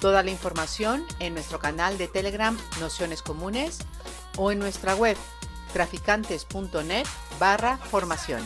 Toda la información en nuestro canal de Telegram Nociones Comunes o en nuestra web traficantes.net barra formación.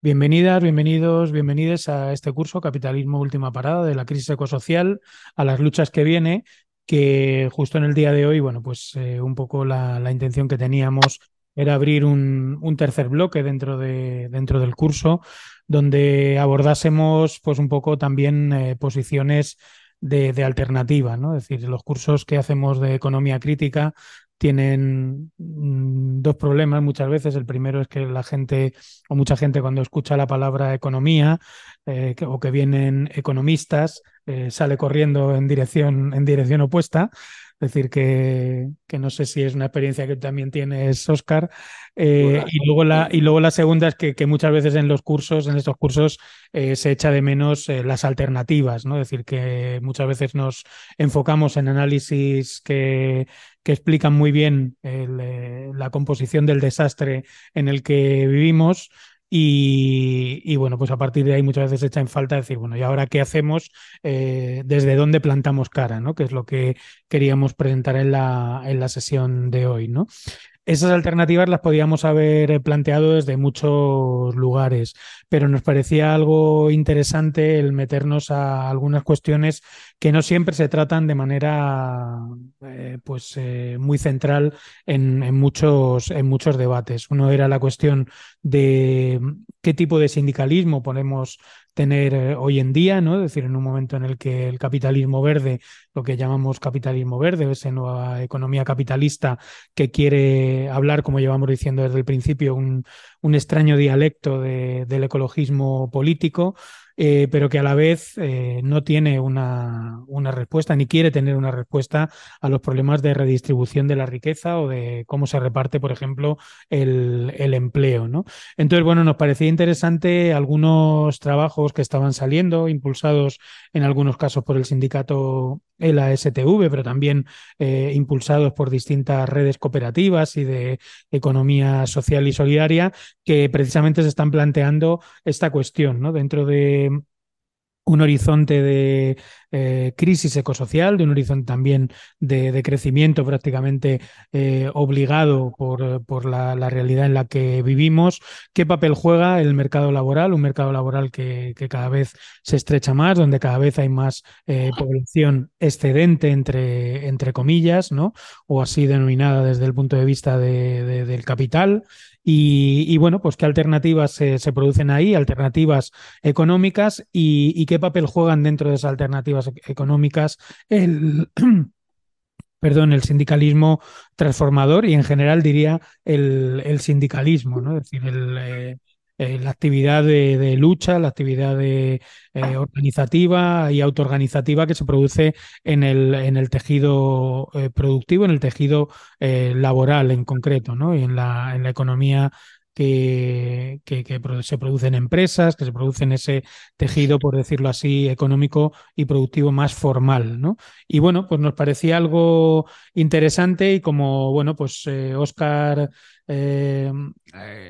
Bienvenidas, bienvenidos, bienvenidas a este curso Capitalismo Última Parada de la crisis ecosocial a las luchas que viene, que justo en el día de hoy, bueno, pues eh, un poco la, intención que teníamos era abrir un, un tercer bloque dentro, de, dentro del curso donde abordásemos pues un poco también eh, posiciones de, de, alternativa, ¿no? Es decir, los cursos que hacemos de economía crítica tienen mm, dos problemas muchas veces. El primero es que la gente o mucha gente cuando escucha la palabra economía eh, o que vienen economistas eh, sale corriendo en dirección, en dirección opuesta. Es decir, que, que, no sé si es una experiencia que también tienes, Oscar. Eh, y, luego la, y luego la segunda es que, que, muchas veces en los cursos, en estos cursos, eh, se echa de menos eh, las alternativas, ¿no? Es decir, que muchas veces nos enfocamos en análisis que, que explican muy bien el, la composición del desastre en el que vivimos, y, bueno, pues a partir de ahí muchas veces echa en falta decir, bueno, ¿y ahora qué hacemos? Eh, ¿Desde dónde plantamos cara? ¿no? Que es lo que queríamos presentar en la, en la sesión de hoy, ¿no? Esas alternativas las podíamos haber planteado desde muchos lugares, pero nos parecía algo interesante el meternos a algunas cuestiones que no siempre se tratan de manera eh, pues eh, muy central en, muchos, en muchos debates. Uno era la cuestión de qué tipo de sindicalismo ponemos tener eh, hoy en día, ¿no? Es decir, en un momento en el que el capitalismo verde, lo que llamamos capitalismo verde, esa nueva economía capitalista que quiere hablar, como llevamos diciendo desde el principio, un, un extraño dialecto de, del ecologismo político, eh, pero que a la vez eh, no tiene una, una, respuesta ni quiere tener una respuesta a los problemas de redistribución de la riqueza o de cómo se reparte, por ejemplo, el, el empleo. ¿no? Entonces, bueno, nos parecía interesante algunos trabajos que estaban saliendo, impulsados en algunos casos por el sindicato el ASTV, pero también eh, impulsados por distintas redes cooperativas y de economía social y solidaria, que precisamente se están planteando esta cuestión, ¿no? Dentro de un horizonte de eh, crisis ecosocial, de un horizonte también de, crecimiento prácticamente eh, obligado por, por la, realidad en la que vivimos. ¿Qué papel juega el mercado laboral? Un mercado laboral que, cada vez se estrecha más, donde cada vez hay más eh, población excedente, entre, entre comillas, ¿no? o así denominada desde el punto de vista de, de, del capital. Y, bueno, pues qué alternativas se, producen ahí, alternativas económicas y, qué papel juegan dentro de esas alternativas económicas el, perdón, el sindicalismo transformador y en general diría el, el sindicalismo, ¿no? Es decir, el, eh, eh, la actividad de, lucha, la actividad de, eh, organizativa y autoorganizativa que se produce en el, en el tejido eh, productivo, en el tejido laboral en concreto, ¿no? Y en la, en la economía que, que, se producen empresas, que se produce en ese tejido, por decirlo así, económico y productivo más formal, ¿no? Y bueno, pues nos parecía algo interesante y como, bueno, pues eh, Oscar eh,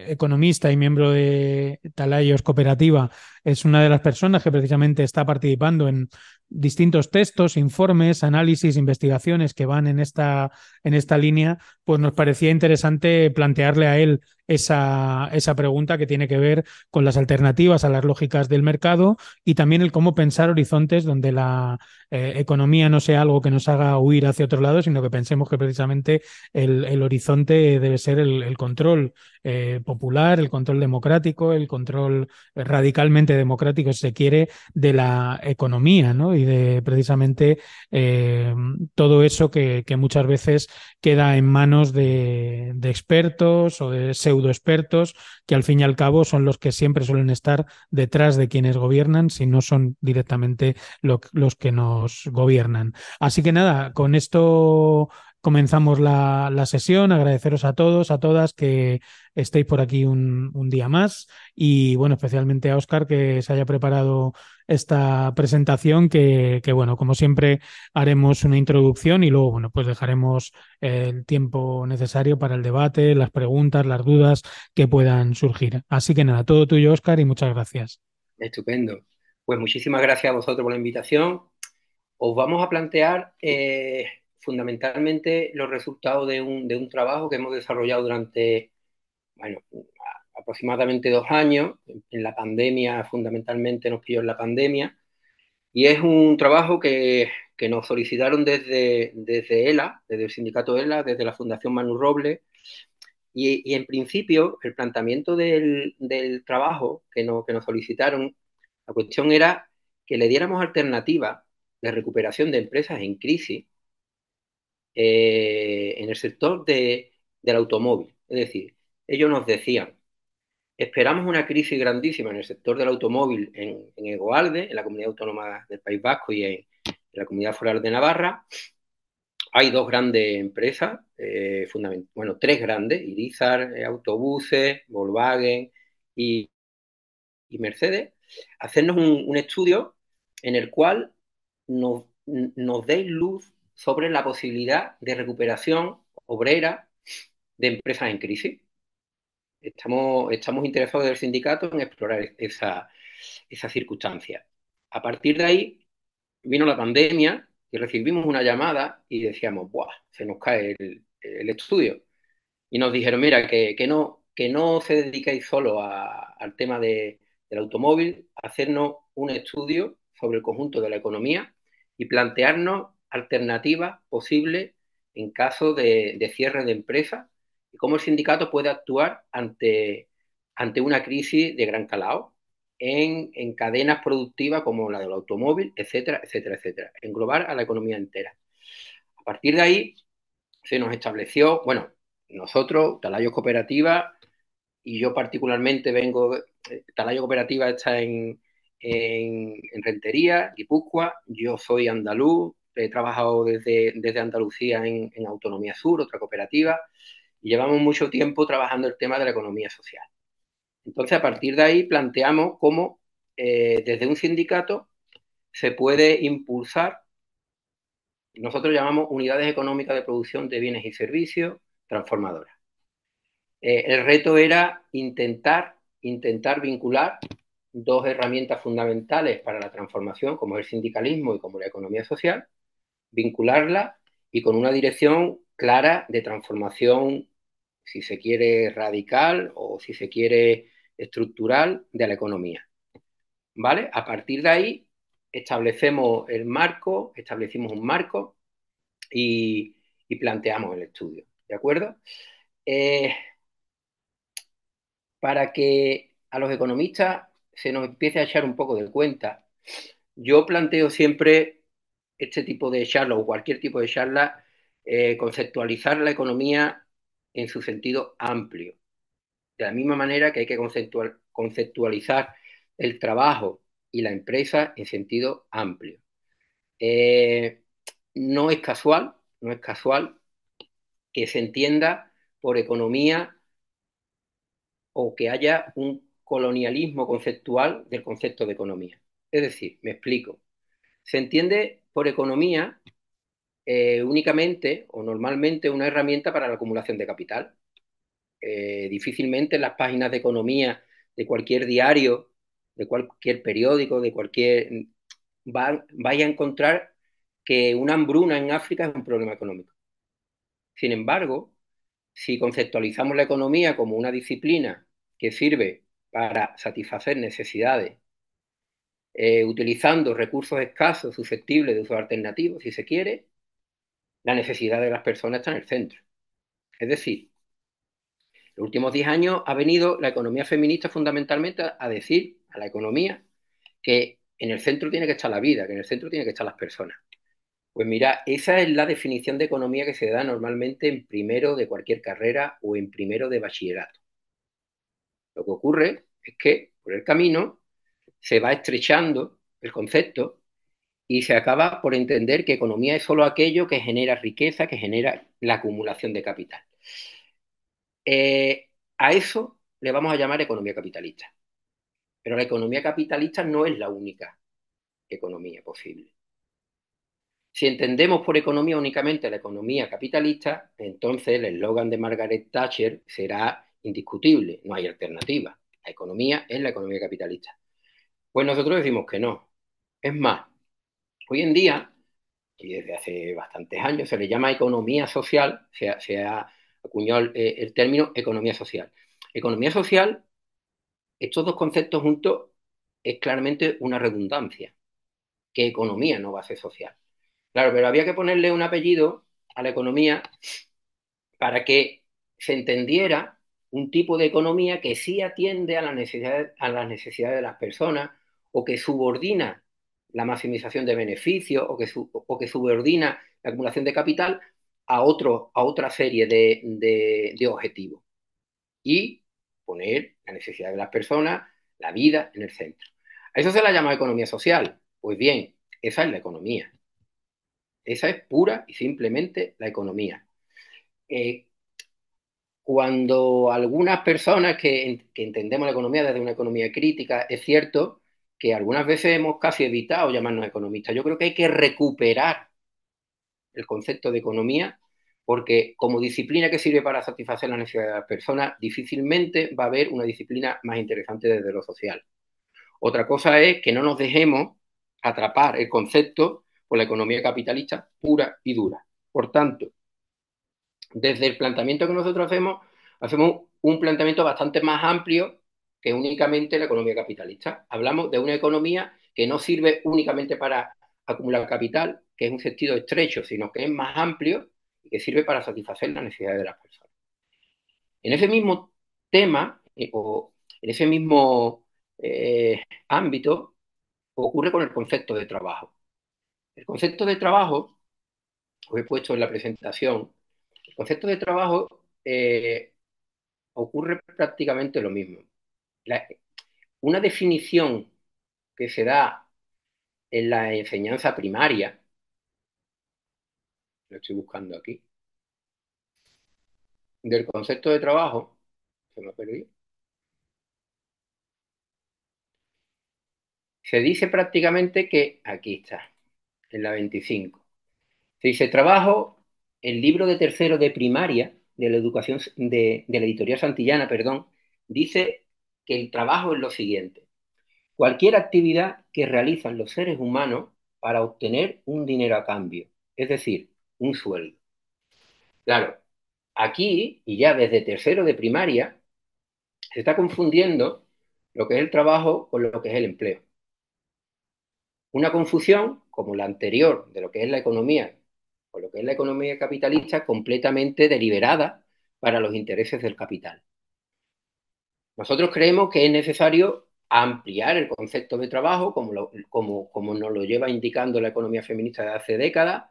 economista y miembro de Talayos Cooperativa, es una de las personas que precisamente está participando en distintos textos, informes, análisis, investigaciones que van en esta, en esta línea, pues nos parecía interesante plantearle a él esa, esa pregunta que tiene que ver con las alternativas a las lógicas del mercado y también el cómo pensar horizontes donde la, eh, economía no sea algo que nos haga huir hacia otro lado, sino que pensemos que precisamente el, horizonte debe ser el, control eh, popular, el control democrático, el control radicalmente democrático, si se quiere, de la economía, ¿no? Y de precisamente eh, todo eso que, muchas veces queda en manos de, expertos o de pseudo expertos, que al fin y al cabo son los que siempre suelen estar detrás de quienes gobiernan, si no son directamente los que nos gobiernan. Así que nada, con esto comenzamos la, sesión. Agradeceros a todos, a todas que estéis por aquí un, día más y bueno, especialmente a Oscar que se haya preparado esta presentación que, bueno, como siempre haremos una introducción y luego bueno, pues dejaremos el tiempo necesario para el debate, las preguntas, las dudas que puedan surgir. Así que nada, todo tuyo Oscar y muchas gracias. Estupendo. Pues muchísimas gracias a vosotros por la invitación. Os vamos a plantear eh, fundamentalmente los resultados de un, trabajo que hemos desarrollado durante, bueno, aproximadamente dos años. En la pandemia, fundamentalmente nos pilló en la pandemia. Y es un trabajo que, nos solicitaron desde, desde ELA, desde el sindicato ELA, desde la Fundación Manu Robles. Y, en principio, el planteamiento del, trabajo que, que nos solicitaron la cuestión era que le diéramos alternativa de recuperación de empresas en crisis eh, en el sector del automóvil. Es decir, ellos nos decían, esperamos una crisis grandísima en el sector del automóvil en, en Egoalde, en la comunidad autónoma del País Vasco y en, la comunidad foral de Navarra. Hay dos grandes empresas, eh, bueno, tres grandes, Irizar, eh, Autobuses, Volkswagen y, y Mercedes, hacernos un, estudio en el cual nos, nos deis luz sobre la posibilidad de recuperación obrera de empresas en crisis. Estamos, estamos interesados del sindicato en explorar esa, esa circunstancia. A partir de ahí vino la pandemia y recibimos una llamada y decíamos, ¡buah! Se nos cae el, estudio. Y nos dijeron, mira, que, no, que no se dediquéis solo al tema del automóvil, hacernos un estudio sobre el conjunto de la economía y plantearnos alternativas posibles en caso de, cierre de empresa y cómo el sindicato puede actuar ante, ante una crisis de gran calado en, en, cadenas productivas como la del automóvil, etcétera, etcétera, etcétera. Englobar a la economía entera. A partir de ahí se nos estableció, bueno, nosotros, Talayo Cooperativa, y yo particularmente vengo, eh, Talayo Cooperativa está en, en, en Rentería, Guipúzcoa, yo soy andaluz, he trabajado desde, desde Andalucía en, Autonomía Sur, otra cooperativa, y llevamos mucho tiempo trabajando el tema de la economía social. Entonces, a partir de ahí planteamos cómo eh, desde un sindicato se puede impulsar, nosotros llamamos unidades económicas de producción de bienes y servicios transformadoras. Eh, el reto era intentar, intentar vincular dos herramientas fundamentales para la transformación, como el sindicalismo y como la economía social, vincularla y con una dirección clara de transformación, si se quiere radical o si se quiere estructural de la economía. ¿Vale? A partir de ahí establecemos el marco, establecimos un marco y, planteamos el estudio. ¿De acuerdo? Eh, para que a los economistas se nos empiece a echar un poco de cuenta, yo planteo siempre este tipo de charla o cualquier tipo de charla, eh, conceptualizar la economía en su sentido amplio. De la misma manera que hay que conceptualizar el trabajo y la empresa en sentido amplio. Eh, no es casual, no es casual que se entienda por economía o que haya un colonialismo conceptual del concepto de economía. Es decir, me explico. Se entiende por economía eh, únicamente o normalmente una herramienta para la acumulación de capital. Eh, difícilmente en las páginas de economía de cualquier diario, de cualquier periódico, de cualquier... vaya a encontrar que una hambruna en África es un problema económico. Sin embargo, si conceptualizamos la economía como una disciplina que sirve para satisfacer necesidades eh, utilizando recursos escasos, susceptibles de uso alternativo, si se quiere, la necesidad de las personas está en el centro. Es decir, los últimos 10 años ha venido la economía feminista fundamentalmente a decir a la economía que en el centro tiene que estar la vida, que en el centro tiene que estar las personas. Pues mira, esa es la definición de economía que se da normalmente en primero de cualquier carrera o en primero de bachillerato. Lo que ocurre es que por el camino se va estrechando el concepto y se acaba por entender que economía es solo aquello que genera riqueza, que genera la acumulación de capital. Eh, a eso le vamos a llamar economía capitalista. Pero la economía capitalista no es la única economía posible. Si entendemos por economía únicamente la economía capitalista, entonces el eslogan de Margaret Thatcher será indiscutible, no hay alternativa. La economía es la economía capitalista. Pues nosotros decimos que no. Es más, hoy en día, y desde hace bastantes años, se le llama economía social, se ha, acuñado el, eh, el término economía social. Economía social, estos dos conceptos juntos, es claramente una redundancia, que economía no va a ser social. Claro, pero había que ponerle un apellido a la economía para que se entendiera un tipo de economía que sí atiende a, las necesidades, a las necesidades de las personas o que subordina la maximización de beneficios o que, subordina la acumulación de capital a, otro, a otra serie de, de objetivos. Y poner la necesidad de las personas, la vida en el centro. A eso se la llama economía social. Pues bien, esa es la economía. Esa es pura y simplemente la economía. Eh, cuando algunas personas que, entendemos la economía desde una economía crítica, es cierto que algunas veces hemos casi evitado llamarnos economistas. Yo creo que hay que recuperar el concepto de economía porque como disciplina que sirve para satisfacer las necesidades de las personas, difícilmente va a haber una disciplina más interesante desde lo social. Otra cosa es que no nos dejemos atrapar el concepto por la economía capitalista pura y dura. Por tanto, desde el planteamiento que nosotros hacemos, hacemos un planteamiento bastante más amplio que únicamente la economía capitalista. Hablamos de una economía que no sirve únicamente para acumular capital, que es un sentido estrecho, sino que es más amplio y que sirve para satisfacer las necesidades de las personas. En ese mismo tema, eh, o en ese mismo eh, ámbito, ocurre con el concepto de trabajo. El concepto de trabajo, os he puesto en la presentación, concepto de trabajo eh, ocurre prácticamente lo mismo. una definición que se da en la enseñanza primaria, lo estoy buscando aquí, del concepto de trabajo, se me perdido. Se dice prácticamente que, aquí está, en la 25. Se dice, trabajo, el libro de tercero de primaria de la educación, de, de la editorial Santillana, perdón, dice que el trabajo es lo siguiente. Cualquier actividad que realizan los seres humanos para obtener un dinero a cambio, es decir, un sueldo. Claro, aquí, y ya desde tercero de primaria, se está confundiendo lo que es el trabajo con lo que es el empleo. Una confusión como la anterior de lo que es la economía lo que es la economía capitalista completamente deliberada para los intereses del capital. Nosotros creemos que es necesario ampliar el concepto de trabajo, como, como, como nos lo lleva indicando la economía feminista de hace décadas,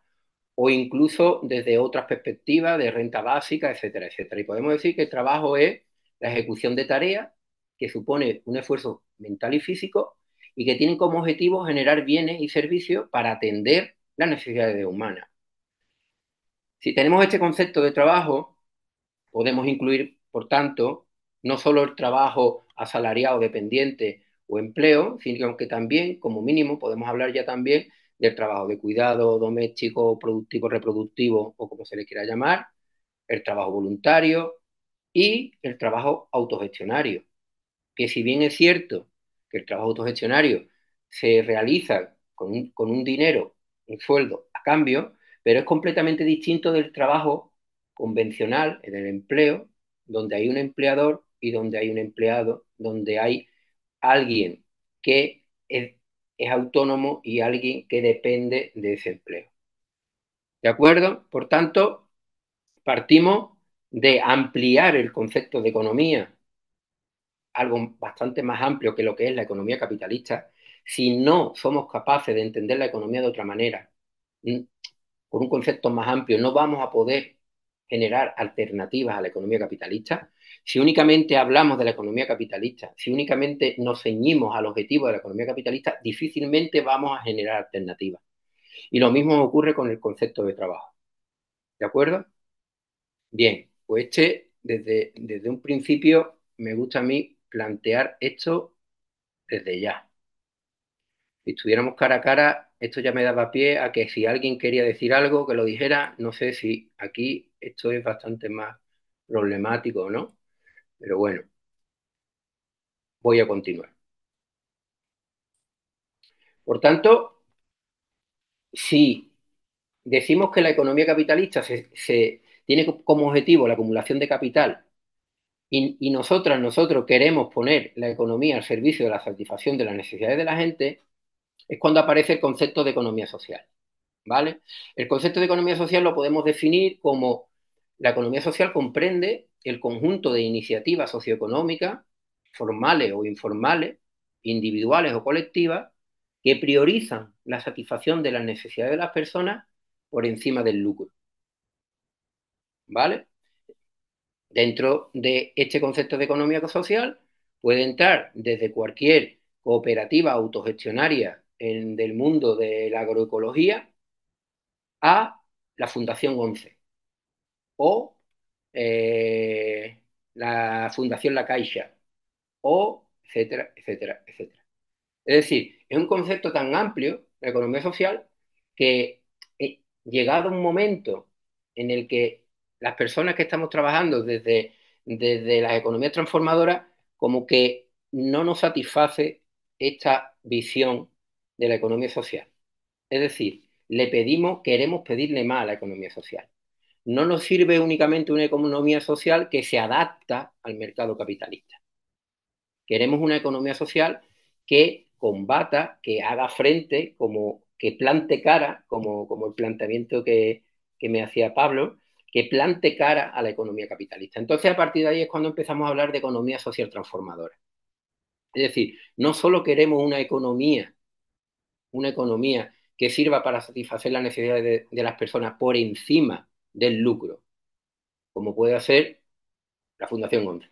o incluso desde otras perspectivas de renta básica, etcétera, etcétera. Y podemos decir que el trabajo es la ejecución de tareas que supone un esfuerzo mental y físico y que tienen como objetivo generar bienes y servicios para atender las necesidades humanas. Si tenemos este concepto de trabajo, podemos incluir, por tanto, no solo el trabajo asalariado, dependiente o empleo, sino que también, como mínimo, podemos hablar ya también del trabajo de cuidado doméstico, productivo, reproductivo o como se le quiera llamar, el trabajo voluntario y el trabajo autogestionario. Que si bien es cierto que el trabajo autogestionario se realiza con un, con un dinero, un sueldo a cambio, pero es completamente distinto del trabajo convencional, en el empleo, donde hay un empleador y donde hay un empleado, donde hay alguien que es autónomo y alguien que depende de ese empleo. ¿De acuerdo? Por tanto, partimos de ampliar el concepto de economía, algo bastante más amplio que lo que es la economía capitalista, si no somos capaces de entender la economía de otra manera, con un concepto más amplio, no vamos a poder generar alternativas a la economía capitalista. Si únicamente hablamos de la economía capitalista, si únicamente nos ceñimos al objetivo de la economía capitalista, difícilmente vamos a generar alternativas. Y lo mismo ocurre con el concepto de trabajo. ¿De acuerdo? Bien, pues este, desde, desde un principio, me gusta a mí plantear esto desde ya. Si estuviéramos cara a cara, esto ya me daba pie a que si alguien quería decir algo, que lo dijera. No sé si aquí esto es bastante más problemático o no, pero bueno, voy a continuar. Por tanto, si decimos que la economía capitalista se, tiene como objetivo la acumulación de capital y, y, nosotras, nosotros queremos poner la economía al servicio de la satisfacción de las necesidades de la gente, es cuando aparece el concepto de economía social. ¿Vale? El concepto de economía social lo podemos definir como la economía social comprende el conjunto de iniciativas socioeconómicas, formales o informales, individuales o colectivas, que priorizan la satisfacción de las necesidades de las personas por encima del lucro. ¿Vale? Dentro de este concepto de economía social puede entrar desde cualquier cooperativa autogestionaria del mundo de la agroecología a la Fundación 11 o eh, la Fundación La Caixa o etcétera, etcétera, etcétera. Es decir, es un concepto tan amplio, la economía social, que eh, llegado un momento en el que las personas que estamos trabajando desde, desde las economías transformadoras, como que no nos satisface esta visión de la economía social. Es decir, le pedimos, queremos pedirle más a la economía social. No nos sirve únicamente una economía social que se adapta al mercado capitalista. Queremos una economía social que combata, que haga frente, como que plante cara, como, como el planteamiento que, que me hacía Pablo, que plante cara a la economía capitalista. Entonces, a partir de ahí es cuando empezamos a hablar de economía social transformadora. Es decir, no solo queremos una economía una economía que sirva para satisfacer las necesidades de, las personas por encima del lucro, como puede hacer la Fundación ONCE,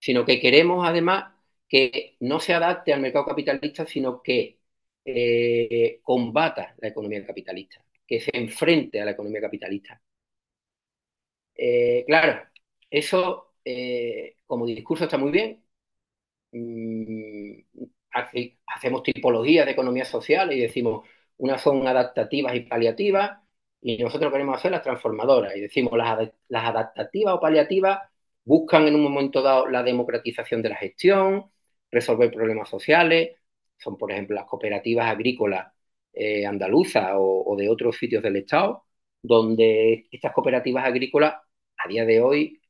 sino que queremos además que no se adapte al mercado capitalista, sino que eh, combata la economía capitalista, que se enfrente a la economía capitalista. Eh, claro, eso eh, como discurso está muy bien, mm, hacemos tipologías de economía social y decimos, unas son adaptativas y paliativas, y nosotros queremos hacer las transformadoras, y decimos, las, adaptativas o paliativas buscan en un momento dado la democratización de la gestión, resolver problemas sociales, son por ejemplo las cooperativas agrícolas eh, andaluzas o, de otros sitios del Estado, donde estas cooperativas agrícolas a día de hoy,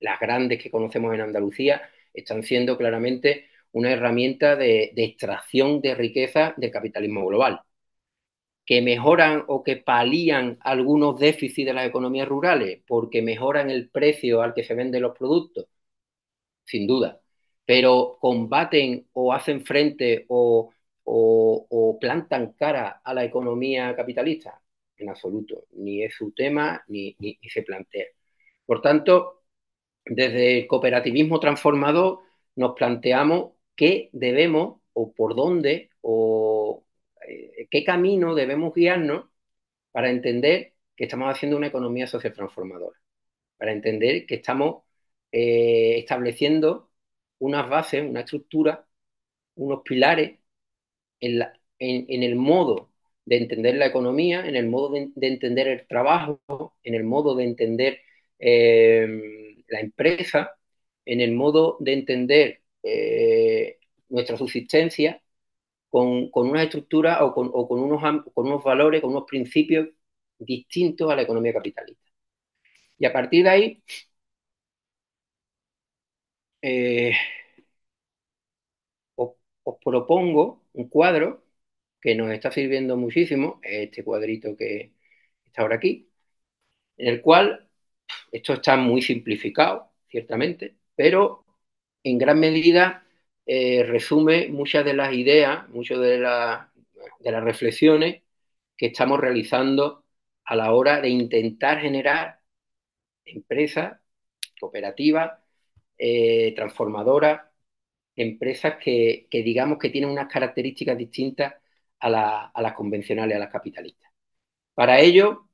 las grandes que conocemos en Andalucía, están siendo claramente una herramienta de, extracción de riqueza del capitalismo global, que mejoran o que palían algunos déficits de las economías rurales porque mejoran el precio al que se venden los productos, sin duda, pero combaten o hacen frente o, plantan cara a la economía capitalista, en absoluto, ni es su tema ni, ni se plantea. Por tanto, desde el cooperativismo transformador nos planteamos qué debemos o por dónde o eh, qué camino debemos guiarnos para entender que estamos haciendo una economía social transformadora, para entender que estamos eh, estableciendo unas bases, una estructura, unos pilares en, el modo de entender la economía, en el modo de, entender el trabajo, en el modo de entender eh, la empresa, en el modo de entender nuestra subsistencia con, una estructura o, con, unos, con unos valores, con unos principios distintos a la economía capitalista. Y a partir de ahí, eh, os, propongo un cuadro que nos está sirviendo muchísimo, este cuadrito que está ahora aquí, en el cual esto está muy simplificado, ciertamente, pero en gran medida eh, resume muchas de las ideas, muchas de, las reflexiones que estamos realizando a la hora de intentar generar empresas, cooperativas, eh, transformadoras, empresas que, digamos que tienen unas características distintas a, las convencionales, a las capitalistas. Para ello,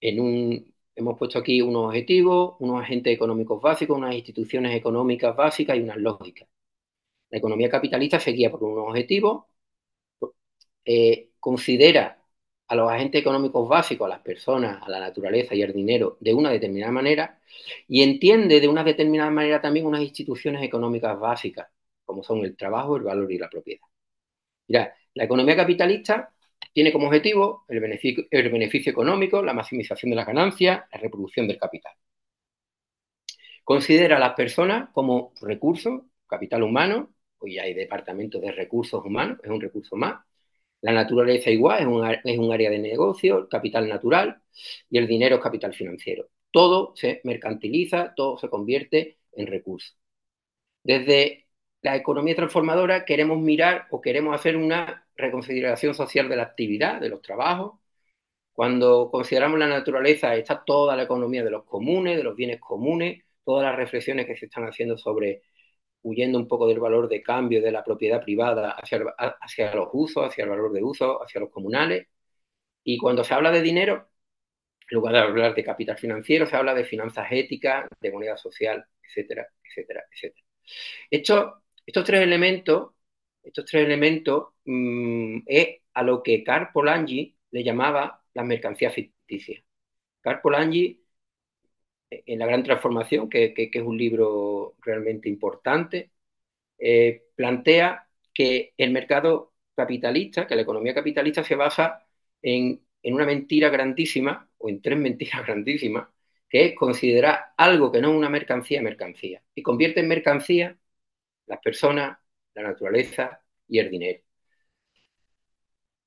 en un, hemos puesto aquí unos objetivos, unos agentes económicos básicos, unas instituciones económicas básicas y unas lógicas. La economía capitalista se guía por unos objetivos, eh, considera a los agentes económicos básicos, a las personas, a la naturaleza y al dinero de una determinada manera y entiende de una determinada manera también unas instituciones económicas básicas, como son el trabajo, el valor y la propiedad. Mira, la economía capitalista tiene como objetivo el beneficio, el beneficio económico, la maximización de las ganancias, la reproducción del capital. Considera a las personas como recursos, capital humano, hoy ya hay departamentos de recursos humanos, es un recurso más, la naturaleza igual es un, área de negocio, capital natural, y el dinero es capital financiero. Todo se mercantiliza, todo se convierte en recursos. Desde la economía transformadora queremos mirar o queremos hacer una reconsideración social de la actividad, de los trabajos. Cuando consideramos la naturaleza está toda la economía de los comunes, de los bienes comunes, todas las reflexiones que se están haciendo sobre huyendo un poco del valor de cambio de la propiedad privada hacia, hacia los usos, hacia el valor de uso, hacia los comunales. Y cuando se habla de dinero, en lugar de hablar de capital financiero, se habla de finanzas éticas, de moneda social, etcétera, etcétera, etcétera. estos tres elementos, estos tres elementos mm, es a lo que Carl Polanyi le llamaba las mercancías ficticias. Carl Polanyi en La Gran Transformación, que, es un libro realmente importante, eh, plantea que el mercado capitalista, que la economía capitalista se basa en, una mentira grandísima, o en tres mentiras grandísimas, que es considerar algo que no es una mercancía, mercancía, y convierte en mercancía las personas, la naturaleza y el dinero.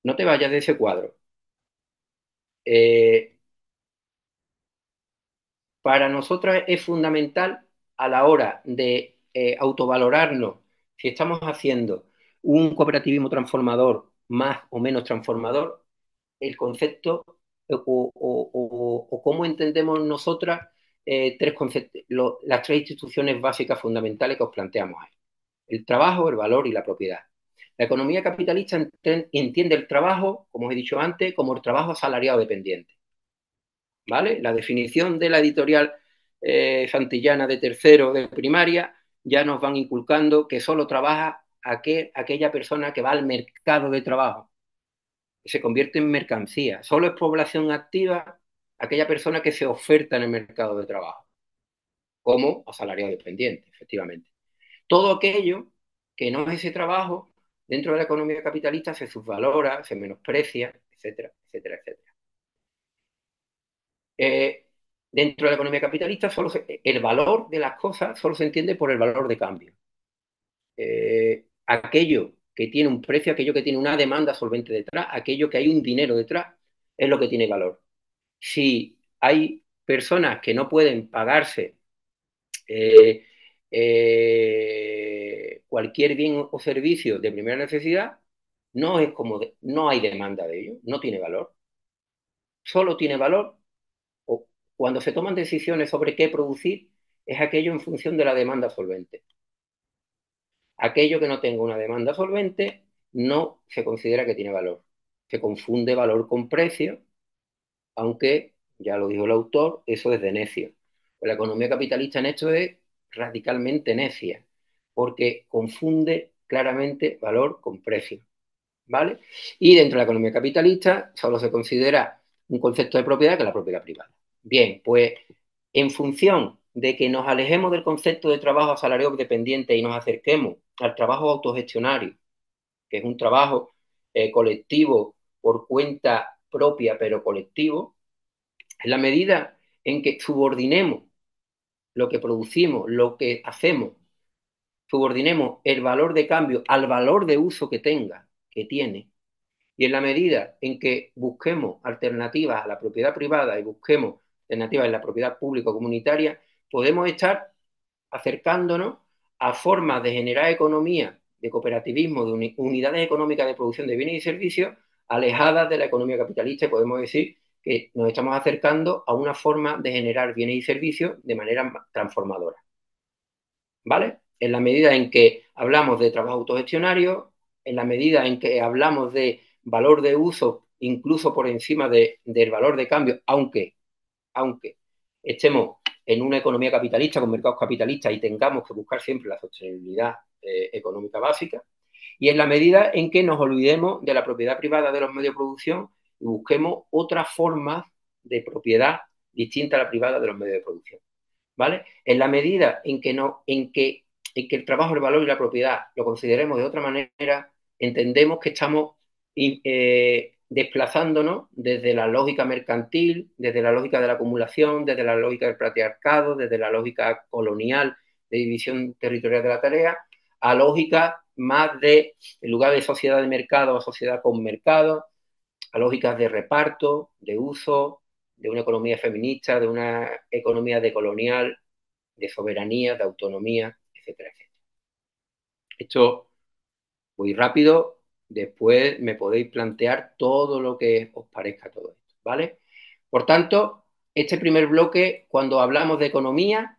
No te vayas de ese cuadro. Eh, para nosotros es fundamental a la hora de eh, autovalorarnos si estamos haciendo un cooperativismo transformador más o menos transformador, el concepto o, cómo entendemos nosotras eh, tres conceptos, las tres instituciones básicas fundamentales que os planteamos ahí. El trabajo, el valor y la propiedad. La economía capitalista entiende el trabajo, como os he dicho antes, como el trabajo asalariado dependiente. La definición de la editorial eh, santillana de tercero de primaria ya nos van inculcando que solo trabaja aquella persona que va al mercado de trabajo, se convierte en mercancía. Solo es población activa aquella persona que se oferta en el mercado de trabajo, como asalariado dependiente, efectivamente. Todo aquello que no es ese trabajo, dentro de la economía capitalista se subvalora, se menosprecia, etcétera, etcétera, etcétera. Eh, dentro de la economía capitalista, solo el valor de las cosas solo se entiende por el valor de cambio. Eh, aquello que tiene un precio, aquello que tiene una demanda solvente detrás, aquello que hay un dinero detrás, es lo que tiene valor. Si hay personas que no pueden pagarse eh, cualquier bien o servicio de primera necesidad, no es como no hay demanda de ello, no tiene valor. Solo tiene valor cuando se toman decisiones sobre qué producir, es aquello en función de la demanda solvente. Aquello que no tenga una demanda solvente no se considera que tiene valor. Se confunde valor con precio, aunque, ya lo dijo el autor, eso es de necio. la economía capitalista en esto es radicalmente necia, porque confunde claramente valor con precio. ¿Vale? Y dentro de la economía capitalista solo se considera un concepto de propiedad que es la propiedad privada. Bien, pues en función de que nos alejemos del concepto de trabajo asalariado dependiente y nos acerquemos al trabajo autogestionario, que es un trabajo eh, colectivo por cuenta propia pero colectivo, en la medida en que subordinemos lo que producimos, lo que hacemos, subordinemos el valor de cambio al valor de uso que tenga que tiene. Y en la medida en que busquemos alternativas a la propiedad privada y busquemos alternativas en la propiedad público-comunitaria, podemos estar acercándonos a formas de generar economía, de cooperativismo, de unidades económicas de producción de bienes y servicios alejadas de la economía capitalista y podemos decir que nos estamos acercando a una forma de generar bienes y servicios de manera transformadora. ¿Vale? En la medida en que hablamos de trabajo autogestionario, en la medida en que hablamos de valor de uso incluso por encima del valor de cambio, aunque, aunque estemos en una economía capitalista, con mercados capitalistas y tengamos que buscar siempre la sostenibilidad eh, económica básica, y en la medida en que nos olvidemos de la propiedad privada de los medios de producción y busquemos otras formas de propiedad distinta a la privada de los medios de producción. ¿Vale? En la medida en que, no, en que, en que el trabajo, el valor y la propiedad lo consideremos de otra manera, entendemos que estamos eh, desplazándonos desde la lógica mercantil, desde la lógica de la acumulación, desde la lógica del patriarcado, desde la lógica colonial de división territorial de la tarea, a lógica más de, en lugar de sociedad de mercado a sociedad con mercado, a lógicas de reparto, de uso, de una economía feminista, de una economía decolonial, de soberanía, de autonomía, etcétera, etcétera. Esto muy rápido, después me podéis plantear todo lo que os parezca todo esto, ¿vale? Por tanto, este primer bloque, cuando hablamos de economía,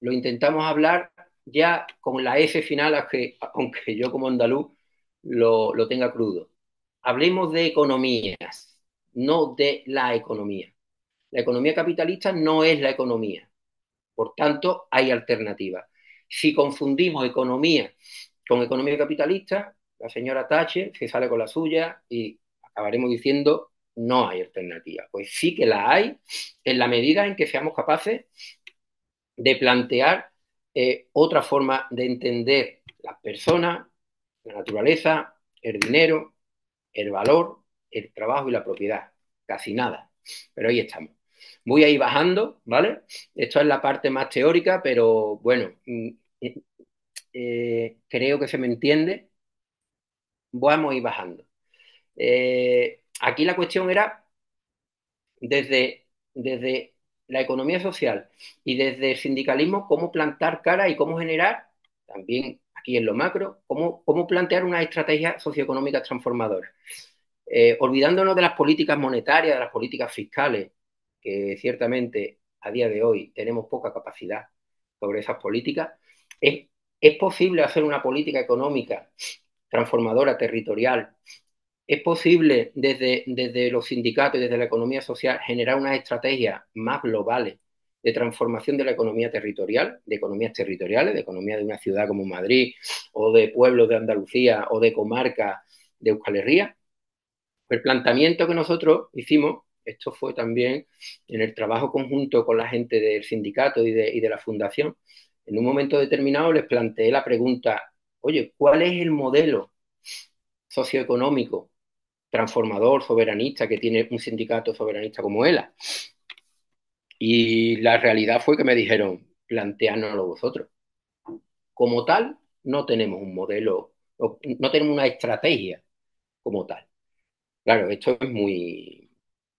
lo intentamos hablar ya con la S final, aunque yo como andaluz lo, lo tenga crudo. Hablemos de economías, no de la economía. La economía capitalista no es la economía. Por tanto, hay alternativas. Si confundimos economía con economía capitalista, la señora Thatcher se sale con la suya y acabaremos diciendo no hay alternativa. Pues sí que la hay en la medida en que seamos capaces de plantear eh, otra forma de entender las personas, la naturaleza, el dinero, el valor, el trabajo y la propiedad. Casi nada. Pero ahí estamos. Voy a ir bajando, ¿vale? Esto es la parte más teórica, pero bueno, mm, eh, eh, creo que se me entiende. Vamos a ir bajando. aquí la cuestión era desde, desde la economía social y desde el sindicalismo cómo plantar cara y cómo generar, también aquí en lo macro, cómo, cómo plantear una estrategia socioeconómica transformadora. Eh, olvidándonos de las políticas monetarias, de las políticas fiscales, que ciertamente a día de hoy tenemos poca capacidad sobre esas políticas, es, es posible hacer una política económica transformadora, territorial, ¿Es posible desde, desde los sindicatos y desde la economía social generar unas estrategias más globales de transformación de la economía territorial, de economías territoriales, de economía de una ciudad como Madrid o de pueblos de Andalucía o de comarcas de Euskal Herria? El planteamiento que nosotros hicimos, esto fue también en el trabajo conjunto con la gente del sindicato y de, y de la fundación, en un momento determinado les planteé la pregunta, oye, ¿cuál es el modelo socioeconómico transformador, soberanista, que tiene un sindicato soberanista como ELA. Y la realidad fue que me dijeron, planteárnoslo vosotros. Como tal, no tenemos un modelo, no tenemos una estrategia como tal. Claro, esto es muy,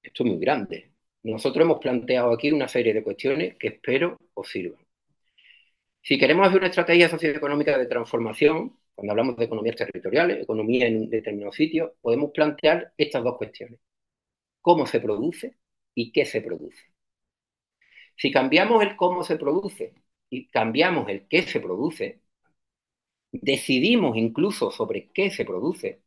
esto es muy grande. Nosotros hemos planteado aquí una serie de cuestiones que espero os sirvan. Si queremos hacer una estrategia socioeconómica de transformación, cuando hablamos de economías territoriales, economía en un determinado sitio, podemos plantear estas dos cuestiones. ¿Cómo se produce y qué se produce? Si cambiamos el cómo se produce y cambiamos el qué se produce, decidimos incluso sobre qué se produce,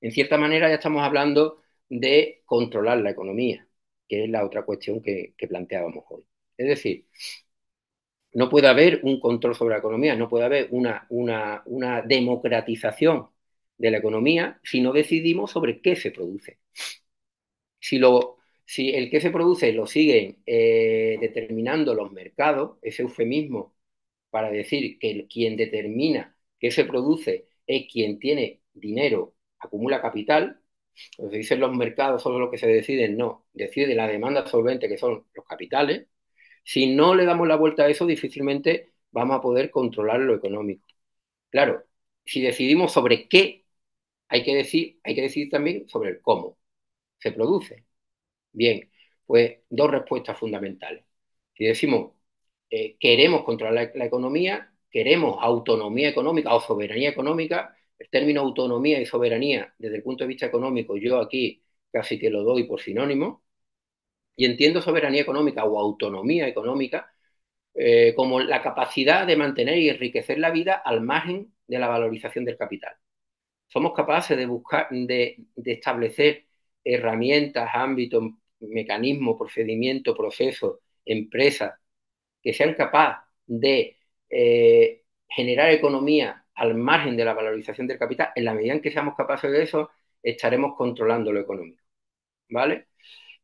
en cierta manera ya estamos hablando de controlar la economía, que es la otra cuestión que, que planteábamos hoy. Es decir, no puede haber un control sobre la economía, no puede haber una, democratización de la economía si no decidimos sobre qué se produce. Si, lo, el qué se produce lo siguen eh, determinando los mercados, ese eufemismo para decir que quien determina qué se produce es quien tiene dinero, acumula capital, pues dicen los mercados son los que se deciden, no, decide la demanda solvente que son los capitales, si no le damos la vuelta a eso, difícilmente vamos a poder controlar lo económico. Claro, si decidimos sobre qué hay que decir, hay que decir también sobre el cómo se produce. Bien, pues dos respuestas fundamentales. Si decimos eh, queremos controlar la, economía, queremos autonomía económica o soberanía económica, el término autonomía y soberanía desde el punto de vista económico yo aquí casi que lo doy por sinónimo, y entiendo soberanía económica o autonomía económica eh, como la capacidad de mantener y enriquecer la vida al margen de la valorización del capital. Somos capaces de buscar, de, establecer herramientas, ámbitos, mecanismos, procedimientos, procesos, empresas que sean capaces de eh, generar economía al margen de la valorización del capital, en la medida en que seamos capaces de eso, estaremos controlando lo económico. ¿Vale?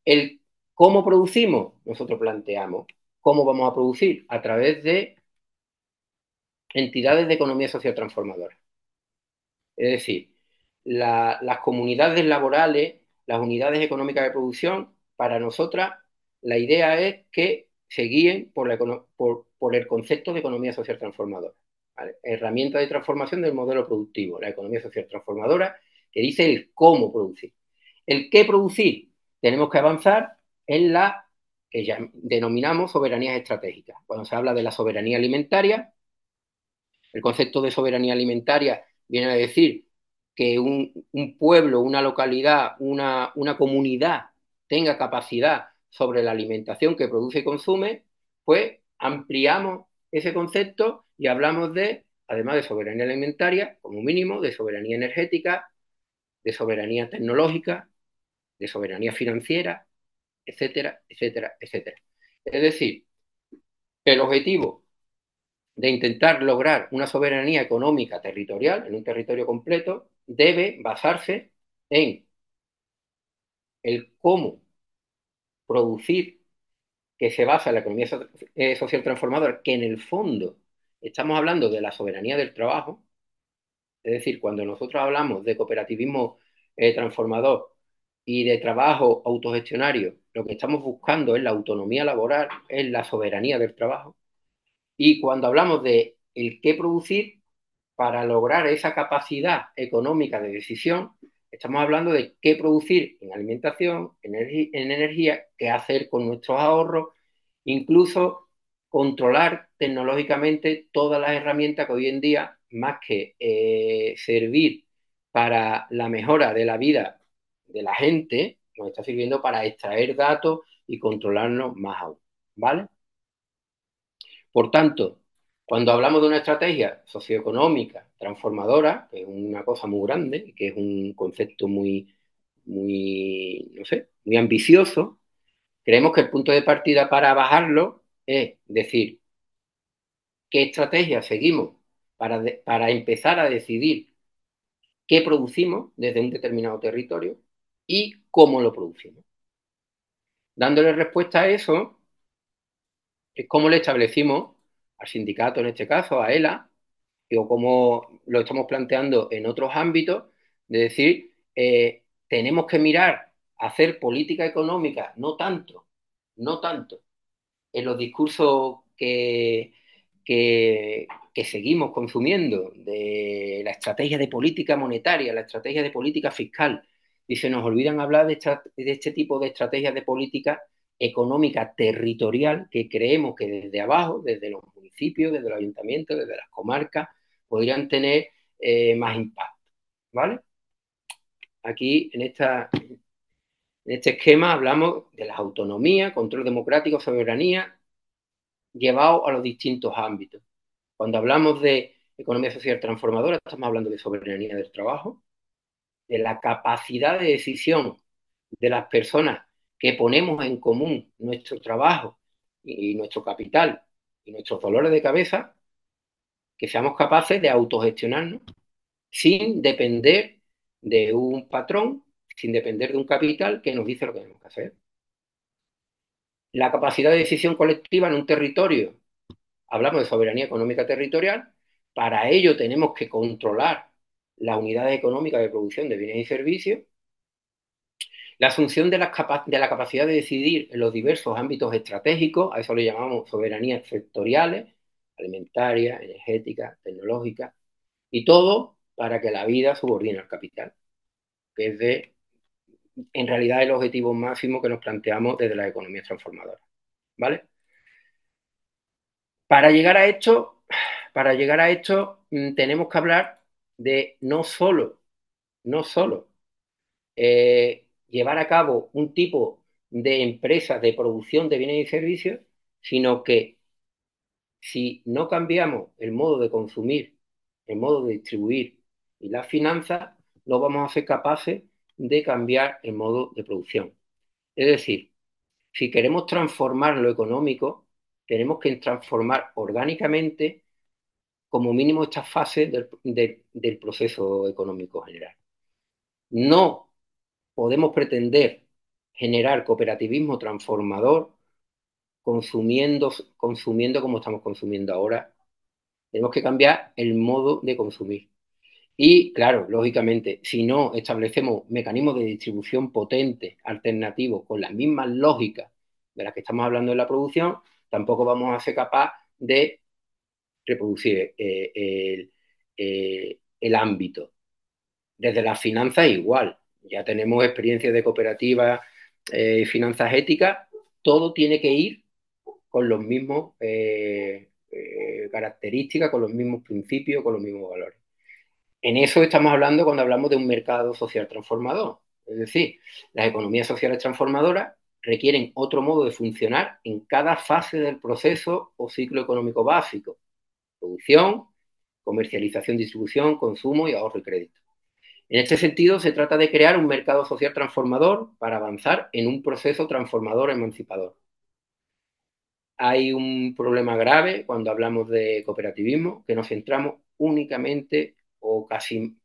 El cómo producimos, nosotros planteamos cómo vamos a producir a través de entidades de economía social transformadora. Es decir, las comunidades laborales, las unidades económicas de producción, para nosotras la idea es que se guíen por, el concepto de economía social transformadora. Herramienta de transformación del modelo productivo, la economía social transformadora, que dice el cómo producir. El qué producir, tenemos que avanzar en la que ya denominamos soberanías estratégicas. Cuando se habla de la soberanía alimentaria, el concepto de soberanía alimentaria viene a decir que un, pueblo, una localidad, una, una comunidad tenga capacidad sobre la alimentación que produce y consume, pues ampliamos ese concepto y hablamos de, además de soberanía alimentaria, como mínimo, de soberanía energética, de soberanía tecnológica, de soberanía financiera, etcétera, etcétera, etcétera. Es decir, el objetivo de intentar lograr una soberanía económica territorial en un territorio completo debe basarse en el cómo producir que se basa en la economía eh, social transformadora, que en el fondo estamos hablando de la soberanía del trabajo, es decir, cuando nosotros hablamos de cooperativismo eh, transformador y de trabajo autogestionario, lo que estamos buscando es la autonomía laboral, es la soberanía del trabajo. Y cuando hablamos de el qué producir para lograr esa capacidad económica de decisión, estamos hablando de qué producir en alimentación, en energía, qué hacer con nuestros ahorros, incluso controlar tecnológicamente todas las herramientas que hoy en día, más que eh, servir para la mejora de la vida de la gente, nos está sirviendo para extraer datos y controlarnos más aún. ¿Vale? Por tanto, cuando hablamos de una estrategia socioeconómica transformadora, que es una cosa muy grande, que es un concepto muy, muy, no sé, muy ambicioso, creemos que el punto de partida para bajarlo es decir, qué estrategia seguimos para, para empezar a decidir qué producimos desde un determinado territorio y cómo lo producimos. Dándole respuesta a eso, es cómo le establecimos al sindicato, en este caso, a ELA, o como lo estamos planteando en otros ámbitos, de decir, eh, tenemos que mirar, hacer política económica, no tanto, no tanto, en los discursos que, que, que, seguimos consumiendo de la estrategia de política monetaria, la estrategia de política fiscal, y se nos olvidan hablar de, este tipo de estrategias de política económica territorial que creemos que desde abajo, desde los municipios, desde los ayuntamientos, desde las comarcas, podrían tener eh, más impacto. ¿Vale? Aquí en, esta, en este esquema hablamos de las autonomías, control democrático, soberanía, llevado a los distintos ámbitos. Cuando hablamos de economía social transformadora, estamos hablando de soberanía del trabajo, de la capacidad de decisión de las personas que ponemos en común nuestro trabajo y nuestro capital y nuestros dolores de cabeza, que seamos capaces de autogestionarnos sin depender de un patrón, sin depender de un capital que nos dice lo que tenemos que hacer. La capacidad de decisión colectiva en un territorio, hablamos de soberanía económica territorial, para ello tenemos que controlar las unidades económicas de producción de bienes y servicios, la asunción de la, capacidad de decidir en los diversos ámbitos estratégicos, a eso le llamamos soberanías sectoriales, alimentaria, energética, tecnológica, y todo para que la vida subordine al capital, que es de, en realidad el objetivo máximo que nos planteamos desde las economías transformadoras. ¿Vale? Para llegar a esto, para llegar a esto mm, tenemos que hablar de no solo, no solo eh, llevar a cabo un tipo de empresas de producción de bienes y servicios, sino que si no cambiamos el modo de consumir, el modo de distribuir y las finanzas, no vamos a ser capaces de cambiar el modo de producción. Es decir, si queremos transformar lo económico, tenemos que transformar orgánicamente como mínimo esta fase del, proceso económico general. No podemos pretender generar cooperativismo transformador consumiendo, consumiendo como estamos consumiendo ahora. Tenemos que cambiar el modo de consumir. Y claro, lógicamente, si no establecemos mecanismos de distribución potentes, alternativos, con las mismas lógicas de las que estamos hablando en la producción, tampoco vamos a ser capaces de reproducir eh, eh, el, ámbito. Desde las finanzas igual. Ya tenemos experiencias de cooperativas y eh, finanzas éticas. Todo tiene que ir con los mismos características, con los mismos principios, con los mismos valores. En eso estamos hablando cuando hablamos de un mercado social transformador. Es decir, las economías sociales transformadoras requieren otro modo de funcionar en cada fase del proceso o ciclo económico básico. Producción, comercialización, distribución, consumo y ahorro y crédito. En este sentido, se trata de crear un mercado social transformador para avanzar en un proceso transformador emancipador. Hay un problema grave cuando hablamos de cooperativismo, que nos centramos únicamente o casi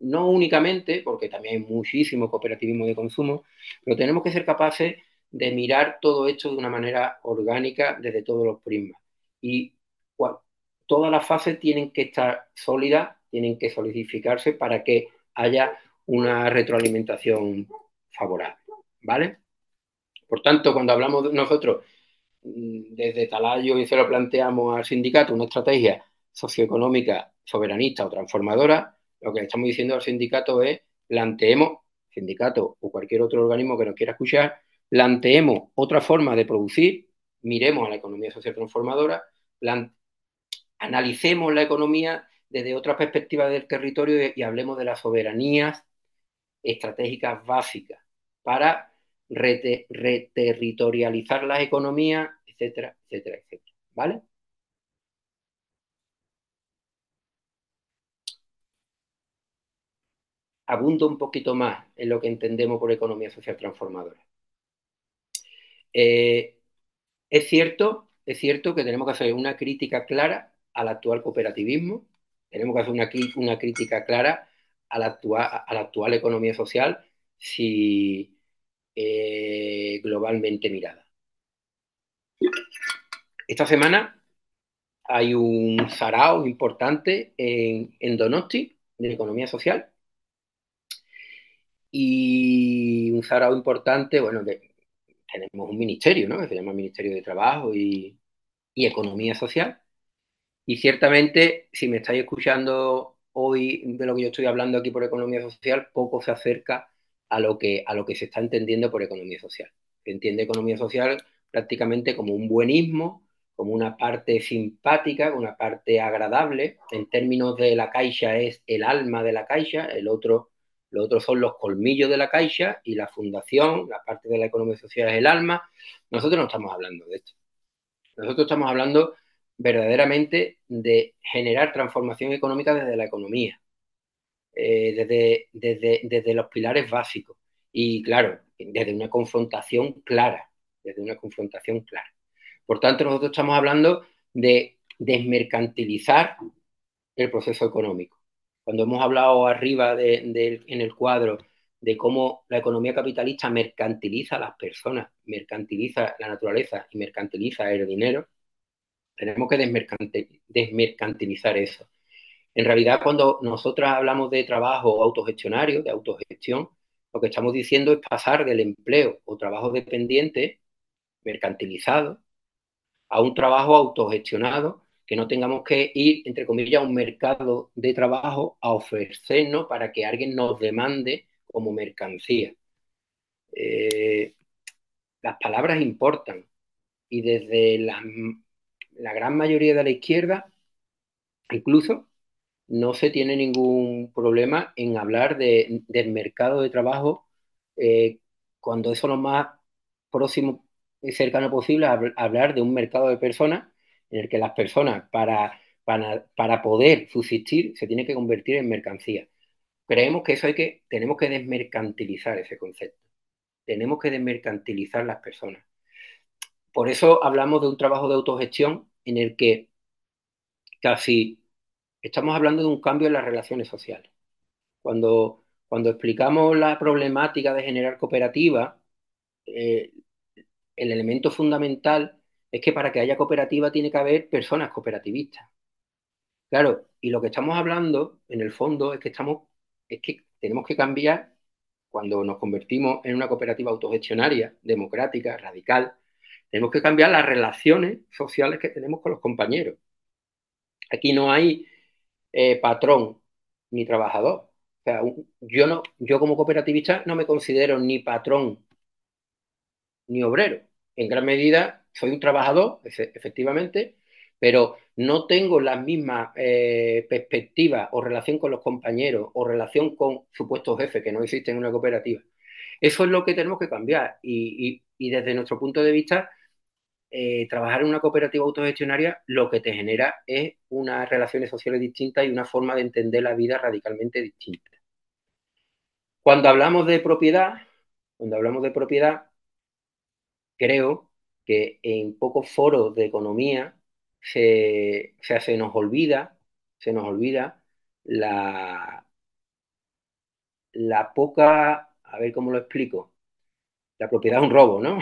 no únicamente, porque también hay muchísimo cooperativismo de consumo, pero tenemos que ser capaces de mirar todo esto de una manera orgánica desde todos los prismas. Y todas las fases tienen que estar sólidas, tienen que solidificarse para que haya una retroalimentación favorable. ¿Vale? Por tanto, cuando hablamos nosotros, mm, desde Talayo y se lo planteamos al sindicato una estrategia socioeconómica soberanista o transformadora, lo que estamos diciendo al sindicato es planteemos, sindicato o cualquier otro organismo que nos quiera escuchar, planteemos otra forma de producir, miremos a la economía social transformadora, analicemos la economía desde otra perspectiva del territorio y, hablemos de las soberanías estratégicas básicas para reterritorializar las economías, etcétera, etcétera, etcétera. ¿Vale? abundo un poquito más en lo que entendemos por economía social transformadora. Eh, es cierto, es cierto que tenemos que hacer una crítica clara al actual cooperativismo, tenemos que hacer una, una crítica clara a la, actual, economía social si eh, globalmente mirada. Esta semana hay un sarao importante en, Donosti de economía social y un sarao importante, bueno, que tenemos un ministerio, ¿no? Que se llama Ministerio de Trabajo y, Economía Social. Y ciertamente, si me estáis escuchando hoy de lo que yo estoy hablando aquí por economía social, poco se acerca a lo que, a lo que se está entendiendo por economía social. Se entiende economía social prácticamente como un buenismo, como una parte simpática, una parte agradable. En términos de la caixa es el alma de la caixa, el otro los otros son los colmillos de la caixa y la fundación, la parte de la economía social es el alma. Nosotros no estamos hablando de esto. Nosotros estamos hablando verdaderamente de generar transformación económica desde la economía, eh, desde, desde, desde los pilares básicos y, claro, desde una confrontación clara, desde una confrontación clara. Por tanto, nosotros estamos hablando de desmercantilizar el proceso económico cuando hemos hablado arriba de, en el cuadro de cómo la economía capitalista mercantiliza a las personas, mercantiliza la naturaleza y mercantiliza el dinero, tenemos que desmercantilizar eso. En realidad, cuando nosotros hablamos de trabajo autogestionario, de autogestión, lo que estamos diciendo es pasar del empleo o trabajo dependiente, mercantilizado, a un trabajo autogestionado que no tengamos que ir, entre comillas, a un mercado de trabajo a ofrecernos para que alguien nos demande como mercancía. Eh, las palabras importan y desde la, la gran mayoría de la izquierda, incluso, no se tiene ningún problema en hablar de, del mercado de trabajo eh, cuando eso es lo más próximo y cercano posible a hablar de un mercado de personas en el que las personas para, para, poder subsistir se tienen que convertir en mercancía. Creemos que eso hay que, tenemos que desmercantilizar ese concepto. Tenemos que desmercantilizar las personas. Por eso hablamos de un trabajo de autogestión en el que casi estamos hablando de un cambio en las relaciones sociales. Cuando, cuando explicamos la problemática de generar cooperativas, eh, el elemento fundamental es que para que haya cooperativa tiene que haber personas cooperativistas. Claro, y lo que estamos hablando, en el fondo, es que estamos, es que tenemos que cambiar cuando nos convertimos en una cooperativa autogestionaria, democrática, radical, tenemos que cambiar las relaciones sociales que tenemos con los compañeros. Aquí no hay eh, patrón ni trabajador. O sea, yo, no, yo como cooperativista no me considero ni patrón ni obrero. En gran medida soy un trabajador, efectivamente, pero no tengo las mismas eh, perspectivas o relación con los compañeros o relación con supuestos jefes que no existen en una cooperativa. Eso es lo que tenemos que cambiar y, desde nuestro punto de vista, eh, trabajar en una cooperativa autogestionaria lo que te genera es unas relaciones sociales distintas y una forma de entender la vida radicalmente distinta. Cuando hablamos de propiedad, cuando hablamos de propiedad, creo que en pocos foros de economía se, se nos olvida, se nos olvida la, la poca, a ver cómo lo explico, la propiedad es un robo, ¿no?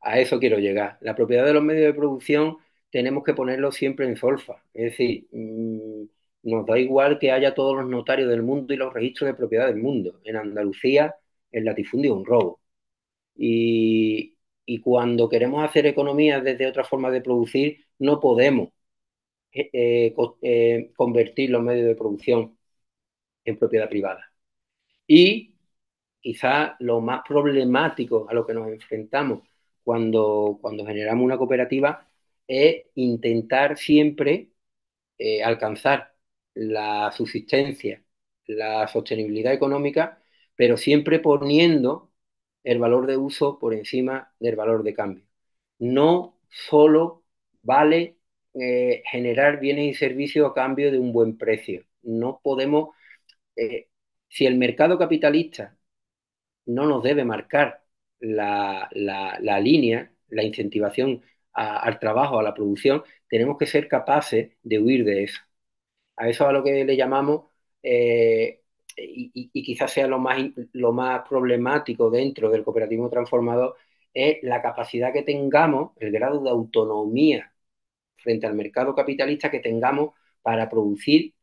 A eso quiero llegar. La propiedad de los medios de producción tenemos que ponerlo siempre en solfa. Es decir, mm, nos da igual que haya todos los notarios del mundo y los registros de propiedad del mundo. En Andalucía el latifundio es un robo. Y, cuando queremos hacer economía desde otra forma de producir, no podemos eh, eh, eh, convertir los medios de producción en propiedad privada. Y quizás lo más problemático a lo que nos enfrentamos cuando, cuando generamos una cooperativa es intentar siempre alcanzar la subsistencia, la sostenibilidad económica, pero siempre poniendo el valor de uso por encima del valor de cambio. No solo vale eh, generar bienes y servicios a cambio de un buen precio. No podemos, eh, si el mercado capitalista no nos debe marcar la, línea, la incentivación al trabajo, a la producción, tenemos que ser capaces de huir de eso. A eso a lo que le llamamos eh, y, quizás sea lo más, lo más problemático dentro del cooperativismo transformador, es la capacidad que tengamos, el grado de autonomía frente al mercado capitalista que tengamos para producir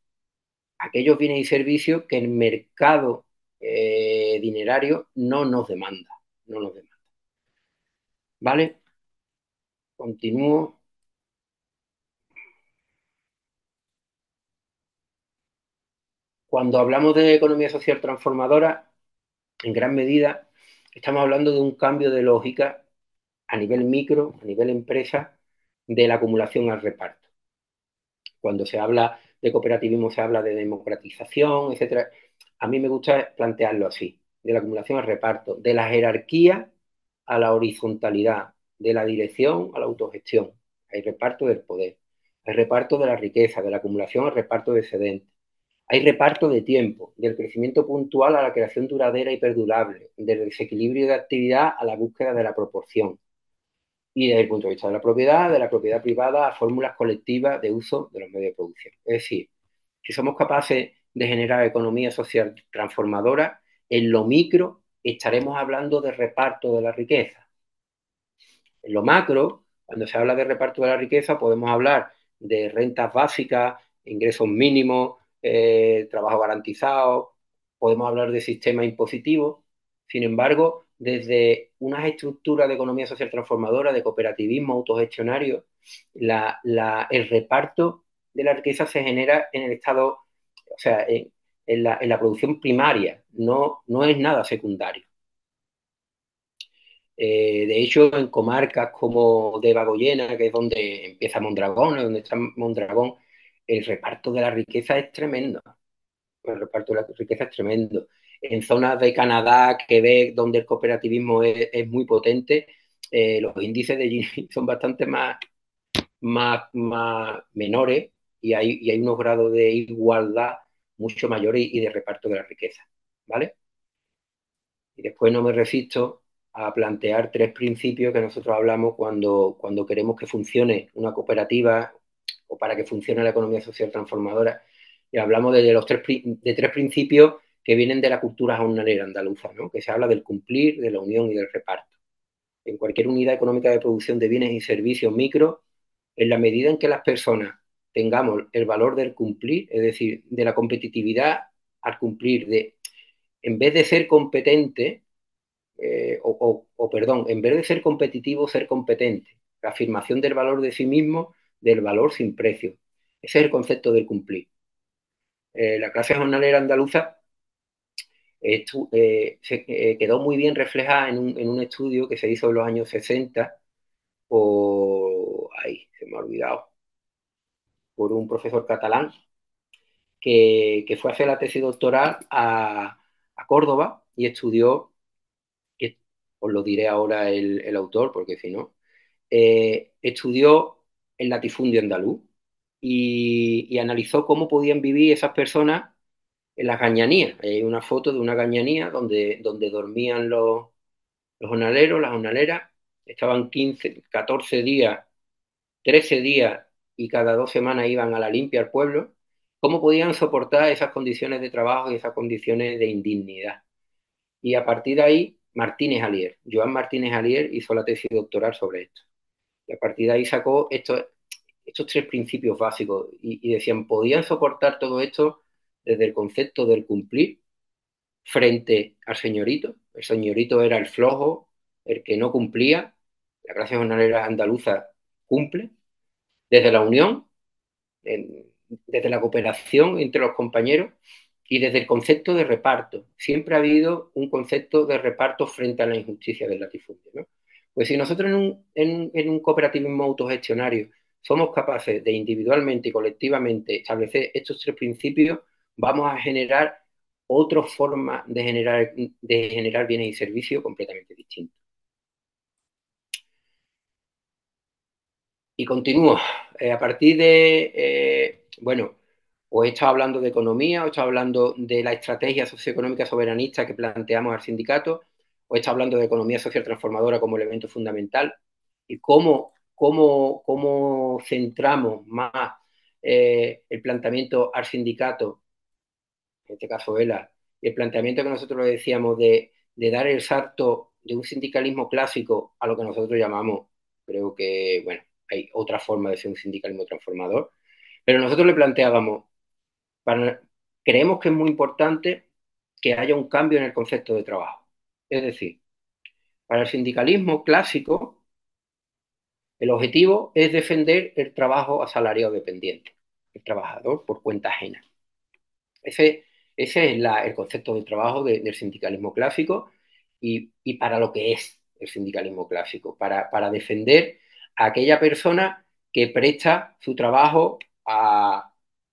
aquellos bienes y servicios que el mercado eh, dinerario no nos demanda, no nos demanda. ¿Vale? Continúo. Cuando hablamos de economía social transformadora, en gran medida estamos hablando de un cambio de lógica a nivel micro, a nivel empresa, de la acumulación al reparto. Cuando se habla de cooperativismo se habla de democratización, etc. A mí me gusta plantearlo así, de la acumulación al reparto, de la jerarquía a la horizontalidad, de la dirección a la autogestión, el reparto del poder, el reparto de la riqueza, de la acumulación al reparto de excedentes hay reparto de tiempo, del crecimiento puntual a la creación duradera y perdurable, del desequilibrio de actividad a la búsqueda de la proporción. Y desde el punto de vista de la propiedad, de la propiedad privada a fórmulas colectivas de uso de los medios de producción. Es decir, si somos capaces de generar economía social transformadora, en lo micro estaremos hablando de reparto de la riqueza. En lo macro, cuando se habla de reparto de la riqueza, podemos hablar de rentas básicas, ingresos mínimos, eh, trabajo garantizado, podemos hablar de sistema impositivo. Sin embargo, desde unas estructuras de economía social transformadora, de cooperativismo autogestionario, el reparto de la riqueza se genera en el estado, o sea, en, la, producción primaria, no, no es nada secundario. Eh, de hecho, en comarcas como de Bagoyena, que es donde empieza Mondragón, donde está Mondragón, el reparto de la riqueza es tremendo. El reparto de la riqueza es tremendo. En zonas de Canadá, Quebec, donde el cooperativismo es, muy potente, eh, los índices de Gini son bastante más, más, más menores y hay, y hay unos grados de igualdad mucho mayores y de reparto de la riqueza. ¿Vale? Y después no me resisto a plantear tres principios que nosotros hablamos cuando, cuando queremos que funcione una cooperativa o para que funcione la economía social transformadora. Y hablamos de, los tres, de tres principios que vienen de la cultura jornalera andaluza, ¿no? que se habla del cumplir, de la unión y del reparto. En cualquier unidad económica de producción de bienes y servicios micro, en la medida en que las personas tengamos el valor del cumplir, es decir, de la competitividad al cumplir, de en vez de ser competente, eh, o, perdón, en vez de ser competitivo, ser competente. La afirmación del valor de sí mismo, del valor sin precio. Ese es el concepto del cumplir. Eh, la clase jornalera andaluza eh, quedó muy bien reflejada en un, estudio que se hizo en los años 60 por, ahí, se me ha olvidado, por un profesor catalán que, fue a hacer la tesis doctoral a, a Córdoba y estudió os lo diré ahora el, autor, porque si no, eh, estudió el latifundio andaluz y, analizó cómo podían vivir esas personas en las gañanías. Hay una foto de una gañanía donde, donde dormían los, los jornaleros, las jornaleras, estaban 15, 14 días, 13 días y cada dos semanas iban a la limpia al pueblo, cómo podían soportar esas condiciones de trabajo y esas condiciones de indignidad. Y a partir de ahí Martínez Alier. Joan Martínez Alier hizo la tesis doctoral sobre esto. Y a partir de ahí sacó estos, estos tres principios básicos y, decían, podían soportar todo esto desde el concepto del cumplir frente al señorito. El señorito era el flojo, el que no cumplía. La clase jornalera andaluza cumple. Desde la unión, desde la cooperación entre los compañeros y desde el concepto de reparto. Siempre ha habido un concepto de reparto frente a la injusticia del latifundio. Pues si nosotros en un, en, un cooperativismo autogestionario somos capaces de individualmente y colectivamente establecer estos tres principios, vamos a generar otra forma de generar, de generar bienes y servicios completamente distintos. Y continúo. Eh, a partir de, eh, bueno, o he estado hablando de economía, o he estado hablando de la estrategia socioeconómica soberanista que planteamos al sindicato, o he estado hablando de economía social transformadora como elemento fundamental, y cómo, cómo, cómo centramos más eh, el planteamiento al sindicato, en este caso ELA, y el planteamiento que nosotros le decíamos de, de dar el salto de un sindicalismo clásico a lo que nosotros llamamos, creo que, bueno, hay otra forma de ser un sindicalismo transformador, pero nosotros le planteábamos creemos que es muy importante que haya un cambio en el concepto de trabajo. Es decir, para el sindicalismo clásico, el objetivo es defender el trabajo asalariado dependiente, el trabajador por cuenta ajena. Ese, es el concepto de trabajo del sindicalismo clásico y, para lo que es el sindicalismo clásico, para defender aquella persona que presta su trabajo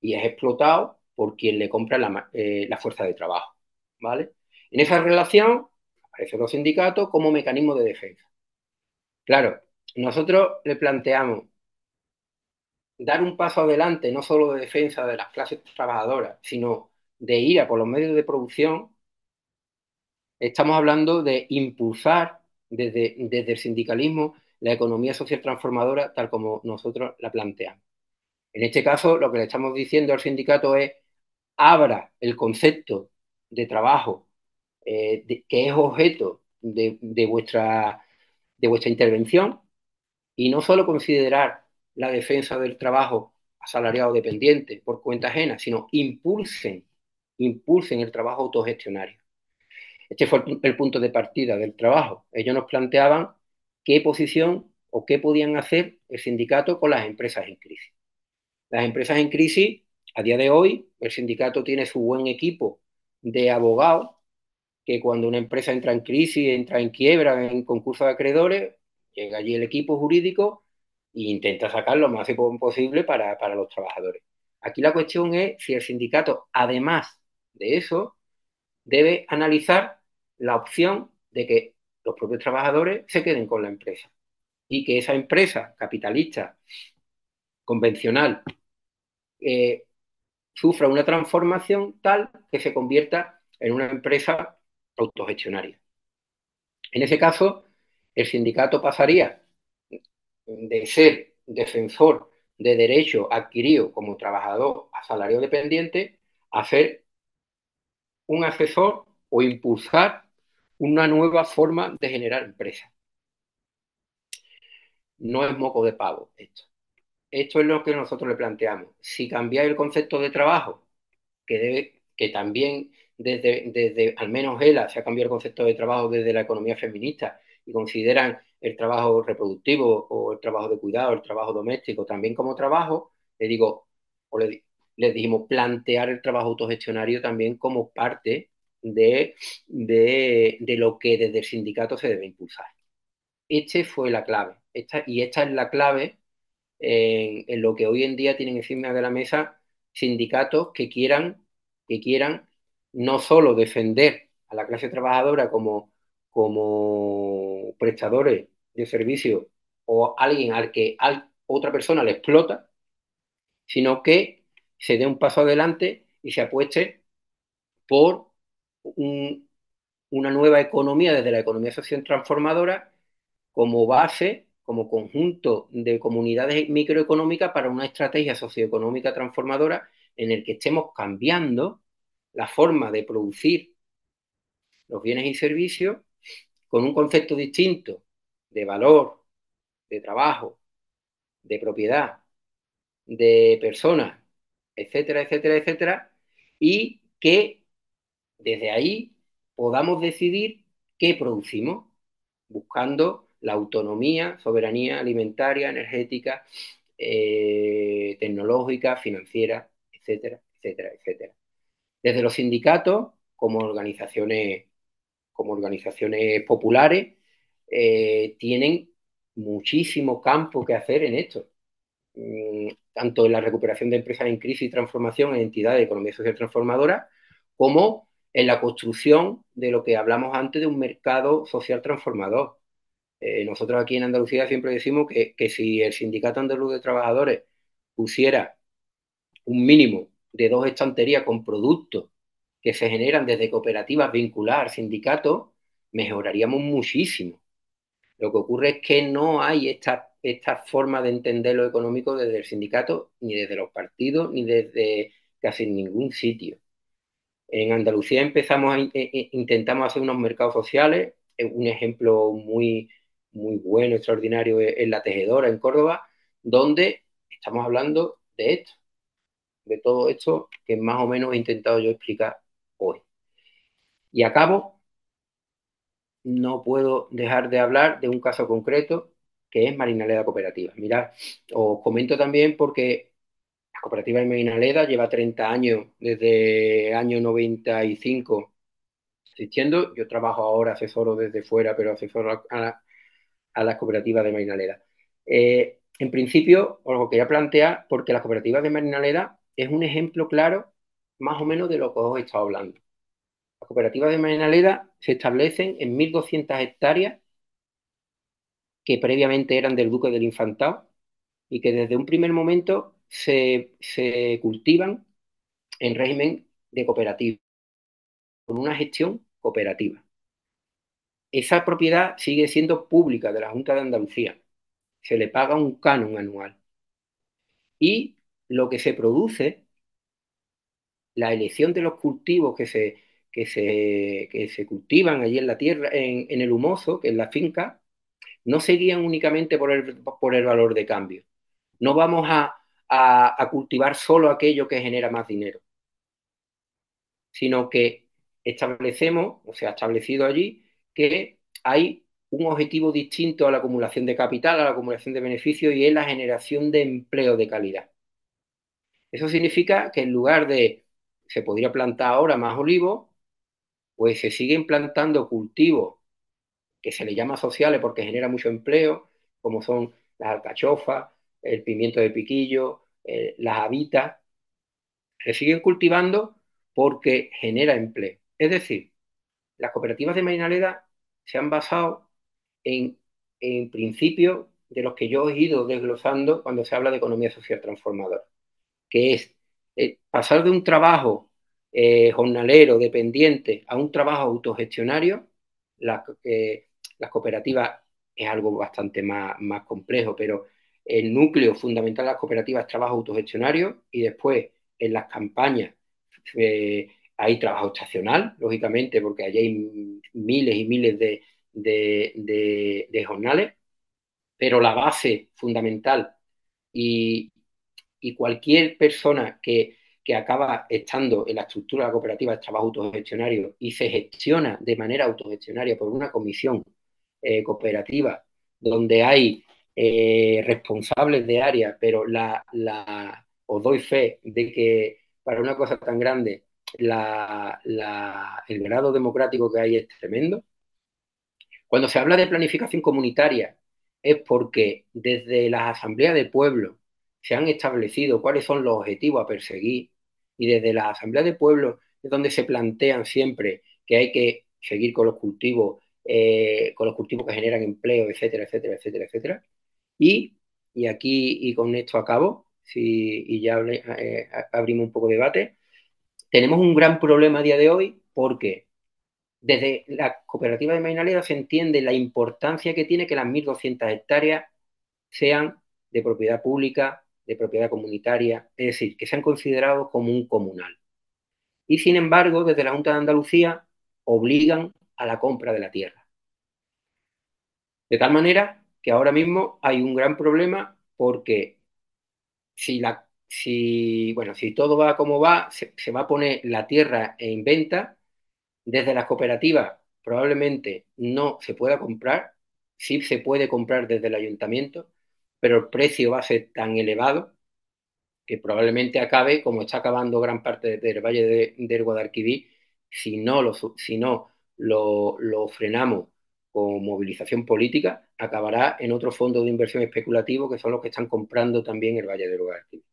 y es explotado por quien le compra eh, la, fuerza de trabajo. ¿vale? En esa relación aparecen los sindicatos como mecanismo de defensa. Claro, nosotros le planteamos dar un paso adelante, no solo de defensa de las clases trabajadoras, sino de ir a por los medios de producción, estamos hablando de impulsar desde, desde el sindicalismo la economía social transformadora tal como nosotros la planteamos. En este caso, lo que le estamos diciendo al sindicato es abra el concepto de trabajo eh, que es objeto de, vuestra, de vuestra intervención y no solo considerar la defensa del trabajo asalariado dependiente por cuenta ajena, sino impulsen, impulsen el trabajo autogestionario. Este fue el punto de partida del trabajo. Ellos nos planteaban qué posición o qué podían hacer el sindicato con las empresas en crisis. Las empresas en crisis, a día de hoy, el sindicato tiene su buen equipo de abogados que cuando una empresa entra en crisis, entra en quiebra, en concurso de acreedores, llega allí el equipo jurídico e intenta sacar lo más posible para, para los trabajadores. Aquí la cuestión es si el sindicato, además de eso, debe analizar la opción de que los propios trabajadores se queden con la empresa y que esa empresa capitalista convencional eh, sufra una transformación tal que se convierta en una empresa autogestionaria. En ese caso, el sindicato pasaría de ser defensor de derecho adquirido como trabajador a salario dependiente a ser un asesor o impulsar una nueva forma de generar empresas. No es moco de pavo esto. Esto es lo que nosotros le planteamos. Si cambiáis el concepto de trabajo, que, debe, que también desde, desde, al menos ELA, se ha cambiado el concepto de trabajo desde la economía feminista y consideran el trabajo reproductivo o el trabajo de cuidado, el trabajo doméstico también como trabajo, le digo, o le, dijimos plantear el trabajo autogestionario también como parte de, de, de, lo que desde el sindicato se debe impulsar. Este fue la clave, esta, y esta es la clave en, en, lo que hoy en día tienen encima de la mesa sindicatos que quieran, que quieran no solo defender a la clase trabajadora como, como prestadores de servicio o alguien al que al, otra persona le explota, sino que se dé un paso adelante y se apueste por un, una nueva economía desde la economía social transformadora como base, como conjunto de comunidades microeconómicas para una estrategia socioeconómica transformadora en el que estemos cambiando la forma de producir los bienes y servicios con un concepto distinto de valor, de trabajo, de propiedad, de personas, etcétera, etcétera, etcétera, y que desde ahí podamos decidir qué producimos, buscando la autonomía, soberanía alimentaria, energética, eh, tecnológica, financiera, etcétera, etcétera, etcétera. Desde los sindicatos, como organizaciones, como organizaciones populares, eh, tienen muchísimo campo que hacer en esto, mm, tanto en la recuperación de empresas en crisis y transformación en entidades de economía social transformadora, como en la construcción de lo que hablamos antes de un mercado social transformador. Eh, nosotros aquí en Andalucía siempre decimos que, que si el Sindicato Andaluz de Trabajadores pusiera un mínimo de dos estanterías con productos que se generan desde cooperativas vinculadas al sindicato, mejoraríamos muchísimo. Lo que ocurre es que no hay esta, esta forma de entender lo económico desde el sindicato, ni desde los partidos, ni desde casi ningún sitio. En Andalucía empezamos a, eh, intentamos hacer unos mercados sociales. Un ejemplo muy, muy bueno, extraordinario, es la tejedora en Córdoba, donde estamos hablando de esto, de todo esto que más o menos he intentado yo explicar hoy. Y acabo, no puedo dejar de hablar de un caso concreto que es Marinaleda Cooperativa. Mirad, os comento también porque cooperativa de Marinaleda lleva 30 años, desde año 95 existiendo. Yo trabajo ahora, asesoro desde fuera, pero asesoro a, las cooperativas de Marinaleda. Eh, en principio, os lo quería plantear porque las cooperativas de Marinaleda es un ejemplo claro más o menos de lo que os he estado hablando. Las cooperativas de Marinaleda se establecen en 1.200 hectáreas que previamente eran del Duque del Infantado y que desde un primer momento se, se cultivan en régimen de cooperativa, con una gestión cooperativa. Esa propiedad sigue siendo pública de la Junta de Andalucía. Se le paga un canon anual. Y lo que se produce, la elección de los cultivos que se, que se, que se cultivan allí en la tierra, en, en, el humoso, que es la finca, no se guían únicamente por el, por el valor de cambio. No vamos a, a, cultivar solo aquello que genera más dinero, sino que establecemos, o se ha establecido allí, que hay un objetivo distinto a la acumulación de capital, a la acumulación de beneficios y es la generación de empleo de calidad. Eso significa que en lugar de, se podría plantar ahora más olivos, pues se siguen plantando cultivos que se le llama sociales porque genera mucho empleo, como son las alcachofas, el pimiento de piquillo, eh, las habitas, se siguen cultivando porque genera empleo. Es decir, las cooperativas de Marinaleda se han basado en, en principios de los que yo he ido desglosando cuando se habla de economía social transformadora, que es eh, pasar de un trabajo eh, jornalero, dependiente, a un trabajo autogestionario. las cooperativas es algo bastante más, más complejo, pero el núcleo fundamental de las cooperativas es trabajo autogestionario y después en las campañas eh, hay trabajo estacional, lógicamente, porque allí hay miles y miles de, de, jornales, pero la base fundamental y, cualquier persona que, acaba estando en la estructura de la cooperativa es trabajo autogestionario y se gestiona de manera autogestionaria por una comisión eh, cooperativa donde hay eh, responsables de área, pero la, la, os doy fe de que para una cosa tan grande la, el grado democrático que hay es tremendo. Cuando se habla de planificación comunitaria es porque desde las asambleas de pueblo se han establecido cuáles son los objetivos a perseguir y desde las asambleas de pueblo es donde se plantean siempre que hay que seguir con los cultivos, eh, con los cultivos que generan empleo, etcétera, etcétera, etcétera, etcétera. Y, aquí, y con esto acabo, y ya eh, abrimos un poco de debate, tenemos un gran problema a día de hoy porque desde la cooperativa de Mainaleda se entiende la importancia que tiene que las 1.200 hectáreas sean de propiedad pública, de propiedad comunitaria, es decir, que sean considerados como un comunal. Y sin embargo, desde la Junta de Andalucía obligan a la compra de la tierra. De tal manera que ahora mismo hay un gran problema porque si, la, si, bueno, si todo va como va, se, va a poner la tierra en venta desde las cooperativas probablemente no se pueda comprar, sí se puede comprar desde el ayuntamiento, pero el precio va a ser tan elevado que probablemente acabe, como está acabando gran parte del Valle de, del Guadalquivir, si no, lo, si no lo, frenamos con movilización política, acabará en otro fondo de inversión especulativo que son los que están comprando también el Valle del Guadalquivir.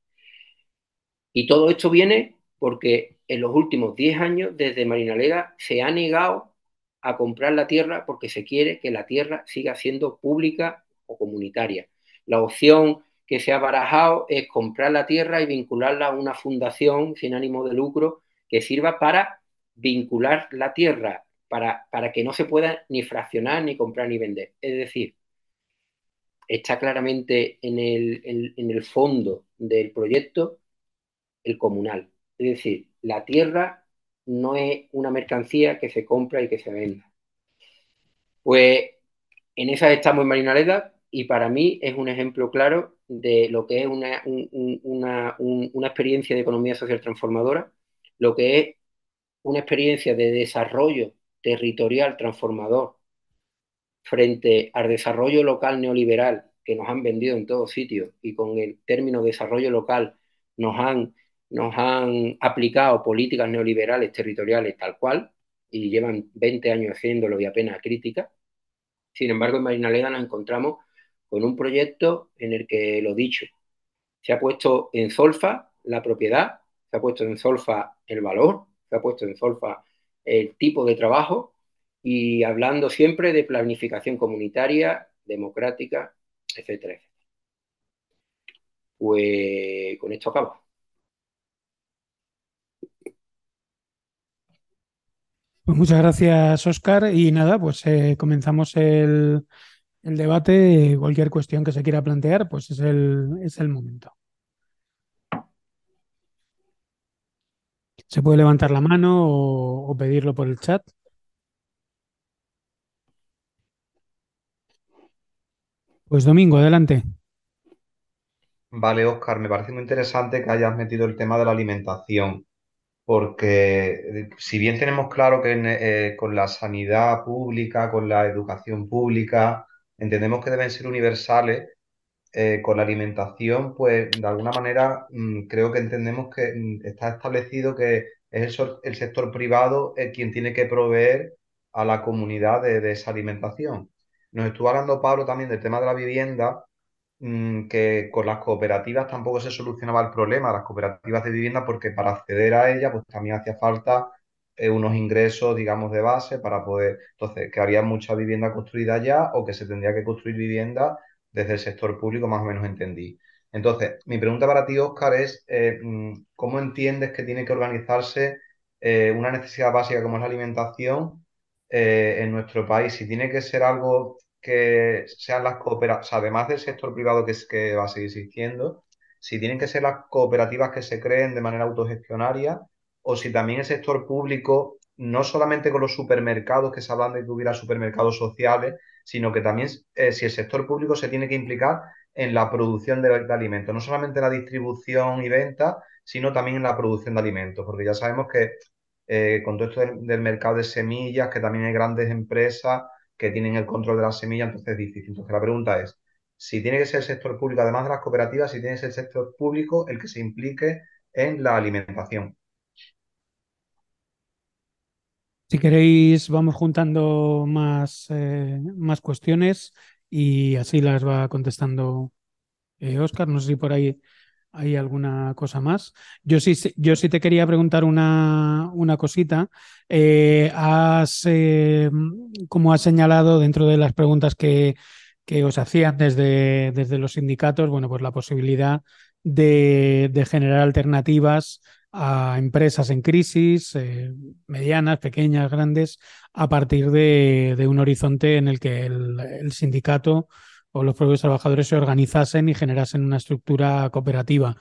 Y todo esto viene porque en los últimos 10 años, desde Marinalega, se ha negado a comprar la tierra porque se quiere que la tierra siga siendo pública o comunitaria. La opción que se ha barajado es comprar la tierra y vincularla a una fundación sin ánimo de lucro que sirva para vincular la tierra, para, para que no se pueda ni fraccionar, ni comprar, ni vender. Es decir, está claramente en el, en el fondo del proyecto el comunal. Es decir, la tierra no es una mercancía que se compra y que se venda. Pues en esa estamos en Marinaleda y para mí es un ejemplo claro de lo que es una, una, experiencia de economía social transformadora, lo que es una experiencia de desarrollo territorial transformador frente al desarrollo local neoliberal que nos han vendido en todos sitios y con el término desarrollo local nos han nos han aplicado políticas neoliberales territoriales tal cual y llevan 20 años haciéndolo y apenas crítica. Sin embargo, en Marinaleda nos encontramos con un proyecto en el que, lo dicho, se ha puesto en solfa la propiedad, se ha puesto en solfa el valor, se ha puesto en solfa el tipo de trabajo y hablando siempre de planificación comunitaria, democrática, etcétera, etcétera. Pues con esto acabo. Pues muchas gracias, Oscar. Y nada, pues eh, comenzamos el, debate. Cualquier cuestión que se quiera plantear, pues es el, es el momento. Se puede levantar la mano o, pedirlo por el chat. Pues Domingo, adelante. Vale, Oscar, me parece muy interesante que hayas metido el tema de la alimentación porque eh, si bien tenemos claro que eh, con la sanidad pública, con la educación pública, entendemos que deben ser universales, eh, con la alimentación, pues de alguna manera mm, creo que entendemos que mm, está establecido que es el, sector privado quien tiene que proveer a la comunidad de, esa alimentación. Nos estuvo hablando Pablo también del tema de la vivienda, mm, que con las cooperativas tampoco se solucionaba el problema, las cooperativas de vivienda, porque para acceder a ella, pues también hacía falta eh, unos ingresos, digamos, de base para poder, entonces, que había mucha vivienda construida ya o que se tendría que construir vivienda desde el sector público, más o menos entendí. Entonces, mi pregunta para ti, Óscar, es eh, mm, ¿cómo entiendes que tiene que organizarse eh, una necesidad básica como es la alimentación en nuestro país? Si tiene que ser algo que sean las cooperativas, además del sector privado que, que va a seguir existiendo, si tienen que ser las cooperativas que se creen de manera autogestionaria o si también el sector público, no solamente con los supermercados, que se hablan de que hubiera supermercados sociales, sino que también eh, si el sector público se tiene que implicar en la producción de, alimentos, no solamente en la distribución y venta, sino también en la producción de alimentos, porque ya sabemos que eh, con todo esto del, mercado de semillas, que también hay grandes empresas que tienen el control de las semillas, entonces es difícil. Entonces la pregunta es, si tiene que ser el sector público, además de las cooperativas, si tiene que ser el sector público el que se implique en la alimentación. Si queréis, vamos juntando más, eh, más cuestiones y así las va contestando Oscar. Eh, no sé si por ahí hay alguna cosa más. Yo sí, yo sí te quería preguntar una, una cosita. Eh, has, como has señalado dentro de las preguntas que, que os hacían desde, desde los sindicatos, bueno, pues la posibilidad de, de generar alternativas a empresas en crisis, eh, medianas, pequeñas, grandes, a partir de, un horizonte en el que el, sindicato o los propios trabajadores se organizasen y generasen una estructura cooperativa.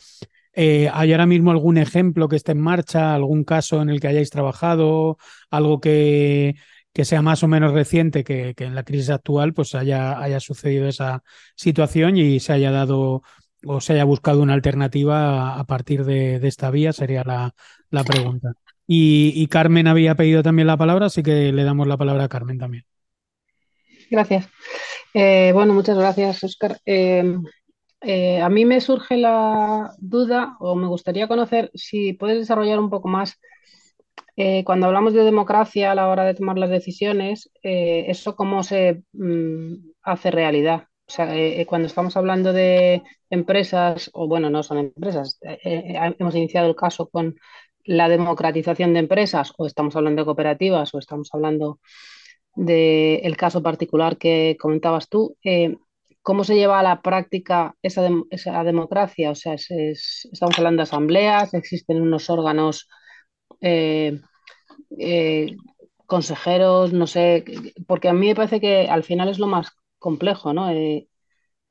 Eh, ¿Hay ahora mismo algún ejemplo que esté en marcha, algún caso en el que hayáis trabajado, algo que, que sea más o menos reciente que, en la crisis actual, pues haya, haya sucedido esa situación y se haya dado o se haya buscado una alternativa a, partir de, esta vía, sería la, pregunta. Y, Carmen había pedido también la palabra, así que le damos la palabra a Carmen también. Gracias. Eh, bueno, muchas gracias, Oscar. Eh, eh, a mí me surge la duda o me gustaría conocer si puedes desarrollar un poco más cuando hablamos de democracia a la hora de tomar las decisiones, eso cómo se mm, hace realidad. O sea, eh, eh, cuando estamos hablando de empresas, o bueno, no son empresas, eh, hemos iniciado el caso con la democratización de empresas, o estamos hablando de cooperativas, o estamos hablando del caso particular que comentabas tú, ¿cómo se lleva a la práctica esa, esa democracia? O sea, estamos hablando de asambleas, existen unos órganos consejeros, no sé, porque a mí me parece que al final es lo más complejo, ¿no? Eh,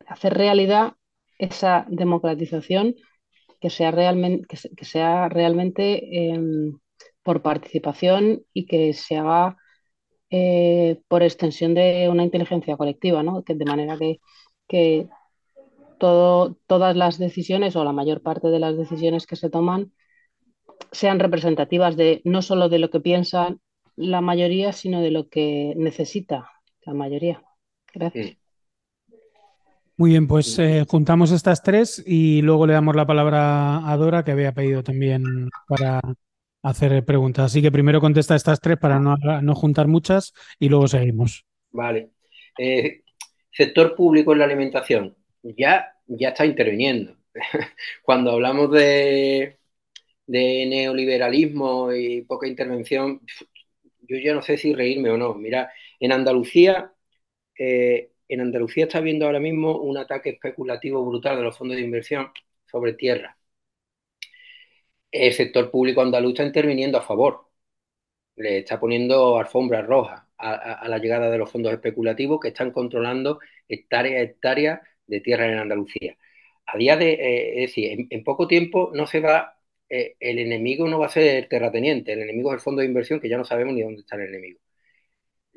hacer realidad esa democratización que sea realmente, que, sea realmente em, por participación y que se haga eh, por extensión de una inteligencia colectiva, ¿no? Que de manera que, que todo, todas las decisiones o la mayor parte de las decisiones que se toman sean representativas de no solo de lo que piensan la mayoría, sino de lo que necesita la mayoría. Gracias. Muy bien, pues eh, juntamos estas tres y luego le damos la palabra a Dora, que había pedido también para hacer preguntas. Así que primero contesta estas tres para no, juntar muchas y luego seguimos. Vale. Eh, sector público en la alimentación. Ya, ya está interviniendo. Cuando hablamos de, de neoliberalismo y poca intervención, yo ya no sé si reírme o no. Mira, en Andalucía eh, en Andalucía está habiendo ahora mismo un ataque especulativo brutal de los fondos de inversión sobre tierra. El sector público andaluz está interviniendo a favor, le está poniendo alfombras rojas a, la llegada de los fondos especulativos que están controlando hectáreas hectáreas de tierra en Andalucía. A día de, eh, es decir, en, poco tiempo no se va, eh, el enemigo no va a ser el terrateniente, el enemigo es el fondo de inversión que ya no sabemos ni dónde está el enemigo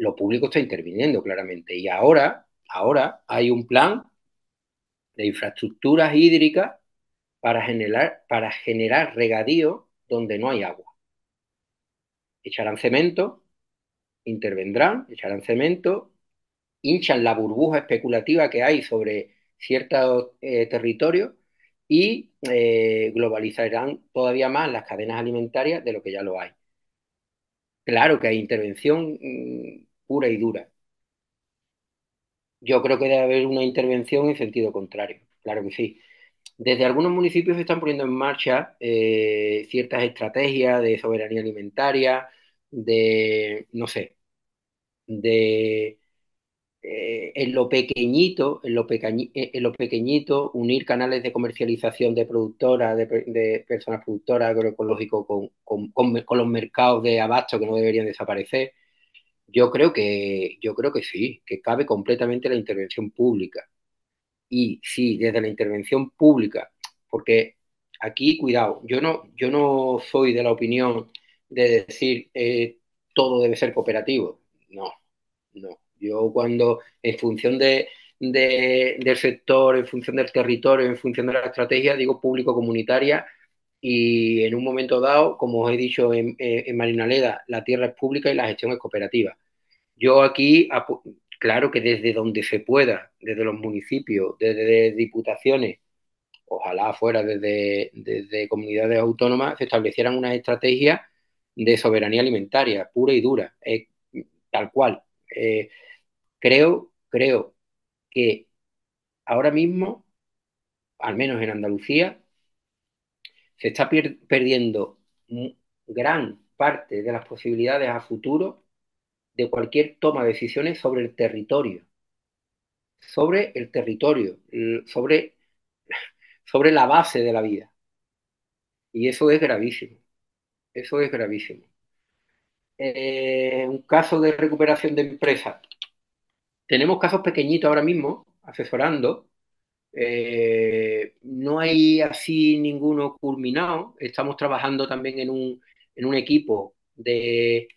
lo público está interviniendo claramente. Y ahora, ahora hay un plan de infraestructuras hídricas para generar, para generar regadío donde no hay agua. echarán cemento, intervendrán, echarán cemento, hinchan la burbuja especulativa que hay sobre ciertos eh, territorios y eh, globalizarán todavía más las cadenas alimentarias de lo que ya lo hay. Claro que hay intervención mm, pura y dura. Yo creo que debe haber una intervención en sentido contrario, claro que sí. Desde algunos municipios se están poniendo en marcha eh, ciertas estrategias de soberanía alimentaria, de, no sé, de eh, en lo pequeñito, en lo, eh, en lo pequeñito, unir canales de comercialización de productoras, de, personas productoras agroecológicos con, con, los mercados de abasto que no deberían desaparecer. Yo creo que, yo creo que sí, que cabe completamente la intervención pública. Y sí, desde la intervención pública, porque aquí, cuidado, yo no, yo no soy de la opinión de decir eh, todo debe ser cooperativo. No, no. Yo cuando, en función de, del sector, en función del territorio, en función de la estrategia, digo público-comunitaria y en un momento dado, como os he dicho en, en Marinaleda, la tierra es pública y la gestión es cooperativa. Yo aquí, claro que desde donde se pueda, desde los municipios, desde diputaciones, ojalá fuera desde, desde comunidades autónomas, se establecieran una estrategia de soberanía alimentaria pura y dura, tal cual. Eh, creo, creo que ahora mismo, al menos en Andalucía, se está perdiendo gran parte de las posibilidades a futuro de cualquier toma de decisiones sobre el territorio, sobre el territorio, sobre, sobre la base de la vida. Y eso es gravísimo, eso es gravísimo. Eh, un caso de recuperación de empresas. Tenemos casos pequeñitos ahora mismo, asesorando. Eh, no hay así ninguno culminado. Estamos trabajando también en un, en un equipo de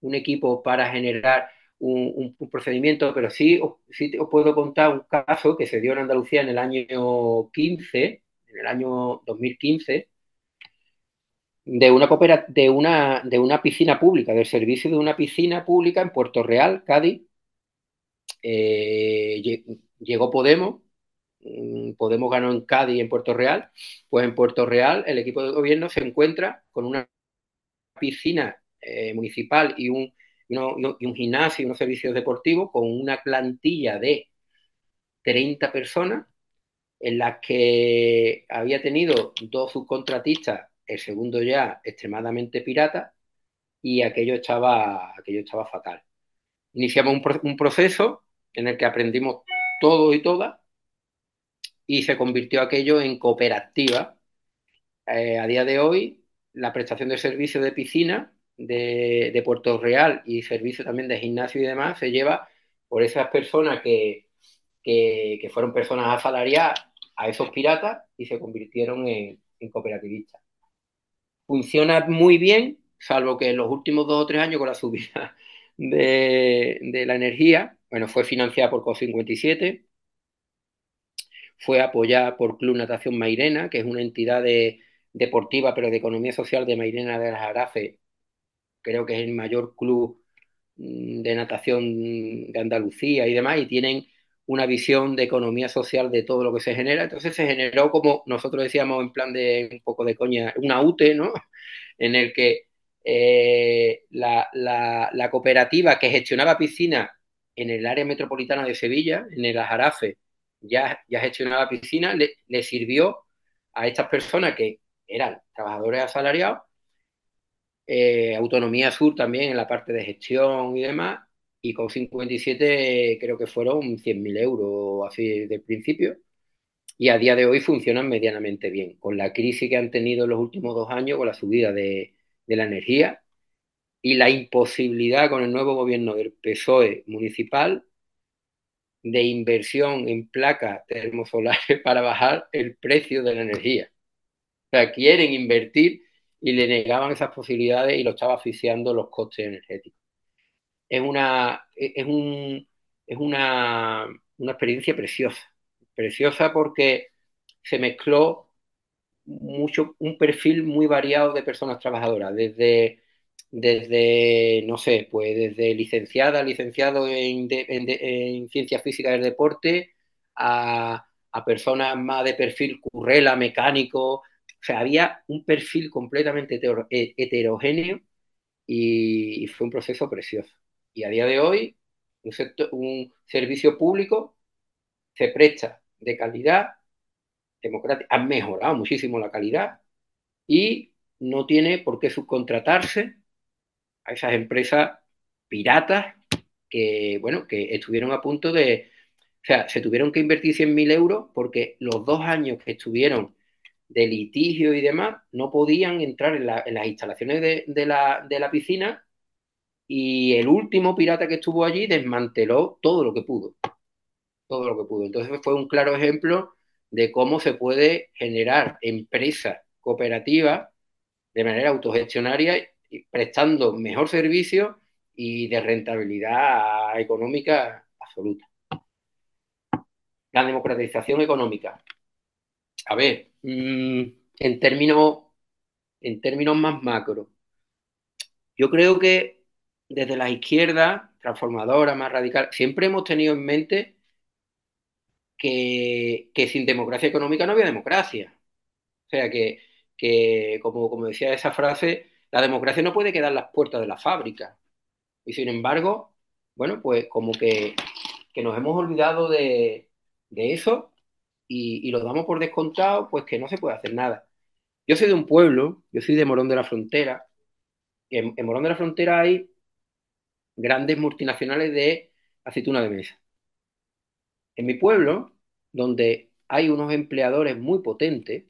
un equipo para generar un, procedimiento, pero sí, sí os puedo contar un caso que se dio en Andalucía en el año 15, en el año 2015, de una, de una, de una piscina pública, del servicio de una piscina pública en Puerto Real, Cádiz. Eh, llegó Podemos, mm, Podemos ganó en Cádiz y en Puerto Real, pues en Puerto Real el equipo de gobierno se encuentra con una piscina eh, municipal y un, gimnasio y unos servicios deportivos con una plantilla de 30 personas en las que había tenido dos subcontratistas, el segundo ya extremadamente pirata, y aquello estaba, aquello estaba fatal. Iniciamos un, proceso en el que aprendimos todo y todas, y se convirtió aquello en cooperativa. Eh, a día de hoy, la prestación de servicios de piscina de, Puerto Real y servicio también de gimnasio y demás se lleva por esas personas que, que, fueron personas asalariadas a esos piratas y se convirtieron en, cooperativistas. Funciona muy bien, salvo que en los últimos dos o tres años con la subida de la energía, bueno, fue financiada por COP57, fue apoyada por Club Natación Mairena, que es una entidad deportiva pero de economía social de Mairena de las Arafes, creo que es el mayor club mm, de natación de Andalucía y demás, y tienen una visión de economía social de todo lo que se genera. Entonces se generó, como nosotros decíamos en plan de un poco de coña, una UTE, ¿no? En el que eh, la, cooperativa que gestionaba piscinas en el área metropolitana de Sevilla, en el Ajarafe, ya, ya gestionaba piscinas, le, le sirvió a estas personas que eran trabajadores asalariados eh, Autonomía Sur también en la parte de gestión y demás, y con 57 creo que fueron 100.000 euros así del principio, y a día de hoy funcionan medianamente bien. Con la crisis que han tenido en los últimos dos años, con la subida de, de la energía y la imposibilidad con el nuevo gobierno del PSOE municipal de inversión en placas termosolares para bajar el precio de la energía. O sea, quieren invertir y le negaban esas posibilidades y lo estaba asfixiando los costes energéticos. Es una, es un, es una, una experiencia preciosa, preciosa porque se mezcló mucho un perfil muy variado de personas trabajadoras, desde desde, no sé, pues desde licenciada, licenciado en, en, en ciencias físicas del deporte, a, personas más de perfil currela, mecánico. O sea, había un perfil completamente heterogéneo y, y fue un proceso precioso. Y a día de hoy, un, sector, un servicio público se presta de calidad democrática, ha mejorado muchísimo la calidad y no tiene por qué subcontratarse a esas empresas piratas que, bueno, que estuvieron a punto de, o sea, se tuvieron que invertir 100.000 euros porque los dos años que estuvieron de litigio y demás no podían entrar en, la, en las instalaciones de, de, la, de la piscina y el último pirata que estuvo allí desmanteló todo lo que pudo. Todo lo que pudo. Entonces fue un claro ejemplo de cómo se puede generar empresas cooperativas de manera autogestionaria, prestando mejor servicio y de rentabilidad económica absoluta. La democratización económica. A ver, mmm, en términos, en términos más macro, yo creo que desde la izquierda transformadora, más radical, siempre hemos tenido en mente que, que, sin democracia económica no había democracia. O sea, que, que como, como, decía esa frase, la democracia no puede quedar en las puertas de la fábrica. Y sin embargo, bueno, pues como que, que nos hemos olvidado de, de eso y, y, lo damos por descontado, pues que no se puede hacer nada. Yo soy de un pueblo, yo soy de Morón de la Frontera. En, en Morón de la Frontera hay grandes multinacionales de aceituna de mesa. En mi pueblo, donde hay unos empleadores muy potentes,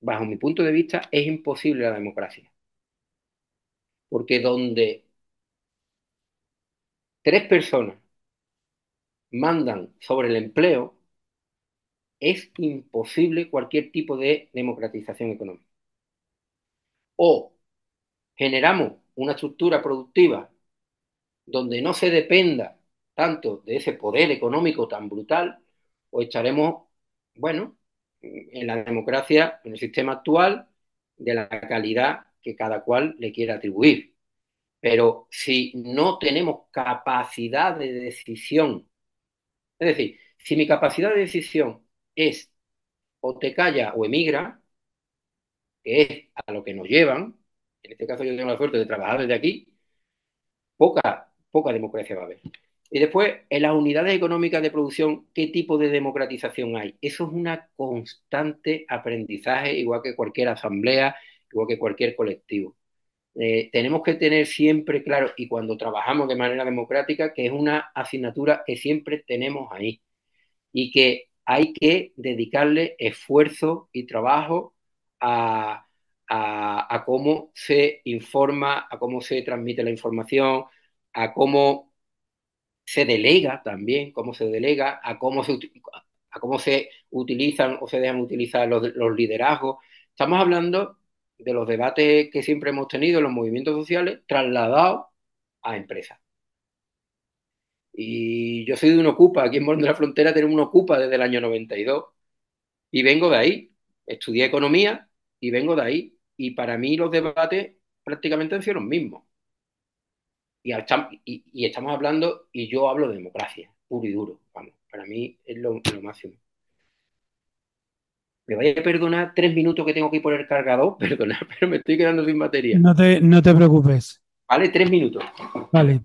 bajo mi punto de vista, es imposible la democracia. Porque donde tres personas mandan sobre el empleo, es imposible cualquier tipo de democratización económica. O generamos una estructura productiva donde no se dependa tanto de ese poder económico tan brutal, o estaremos, bueno, en la democracia, en el sistema actual, de la calidad que cada cual le quiera atribuir. Pero si no tenemos capacidad de decisión, es decir, si mi capacidad de decisión es o te calla o emigra, que es a lo que nos llevan, en este caso yo tengo la suerte de trabajar desde aquí, poca, poca democracia va a haber. Y después, en las unidades económicas de producción, ¿qué tipo de democratización hay? Eso es una constante aprendizaje, igual que cualquier asamblea, igual que cualquier colectivo. Eh, tenemos que tener siempre claro, y cuando trabajamos de manera democrática, que es una asignatura que siempre tenemos ahí y que hay que dedicarle esfuerzo y trabajo a, a, a cómo se informa, a cómo se transmite la información, a cómo se delega también, cómo se delega, a cómo se, a cómo se utilizan o se dejan utilizar los, liderazgos. Estamos hablando de los debates que siempre hemos tenido en los movimientos sociales trasladados a empresas. Y yo soy de un Ocupa, aquí en Morón de la Frontera tenemos un Ocupa desde el año 92 y vengo de ahí. Estudié economía y vengo de ahí. Y para mí los debates prácticamente han sido los mismos. Y, y, y, estamos hablando, y yo hablo de democracia, puro y duro. Vamos, para mí es lo, lo máximo. Me vaya a perdonar tres minutos que tengo que ir por el cargador, perdona, pero me estoy quedando sin batería. No te, no te preocupes. Vale, tres minutos. Vale.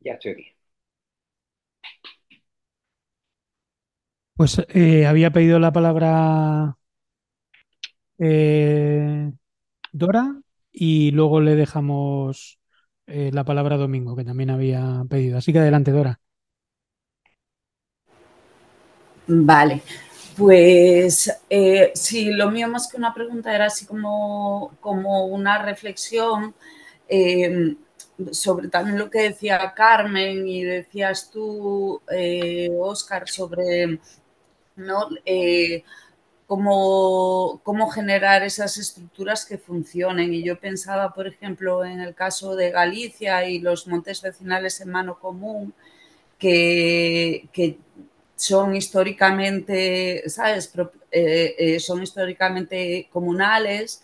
Ya estoy aquí. Pues eh, había pedido la palabra eh, Dora y luego le dejamos eh, la palabra a Domingo, que también había pedido. Así que adelante, Dora. Vale, pues eh, sí, lo mío más que una pregunta era así como, como una reflexión eh, sobre también lo que decía Carmen y decías tú, Oscar, sobre ¿no? Cómo, cómo, generar esas estructuras que funcionen. Y yo pensaba, por ejemplo, en el caso de Galicia y los montes vecinales en mano común, que, que son históricamente, ¿sabes? Eh, eh, son históricamente comunales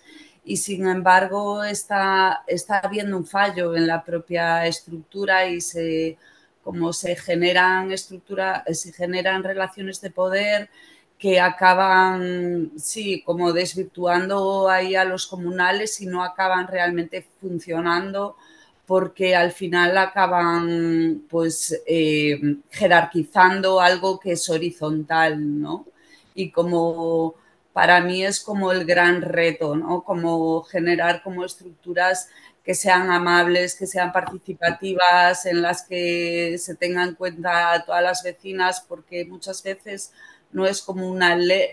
y sin embargo está, está habiendo un fallo en la propia estructura y se, como se generan estructura, se generan relaciones de poder que acaban, sí, como desvirtuando ahí a los comunales y no acaban realmente funcionando porque al final acaban pues eh, jerarquizando algo que es horizontal, ¿no? Y como para mí es como el gran reto, ¿no? Como generar como estructuras que sean amables, que sean participativas, en las que se tengan en cuenta a todas las vecinas, porque muchas veces no es como una ley,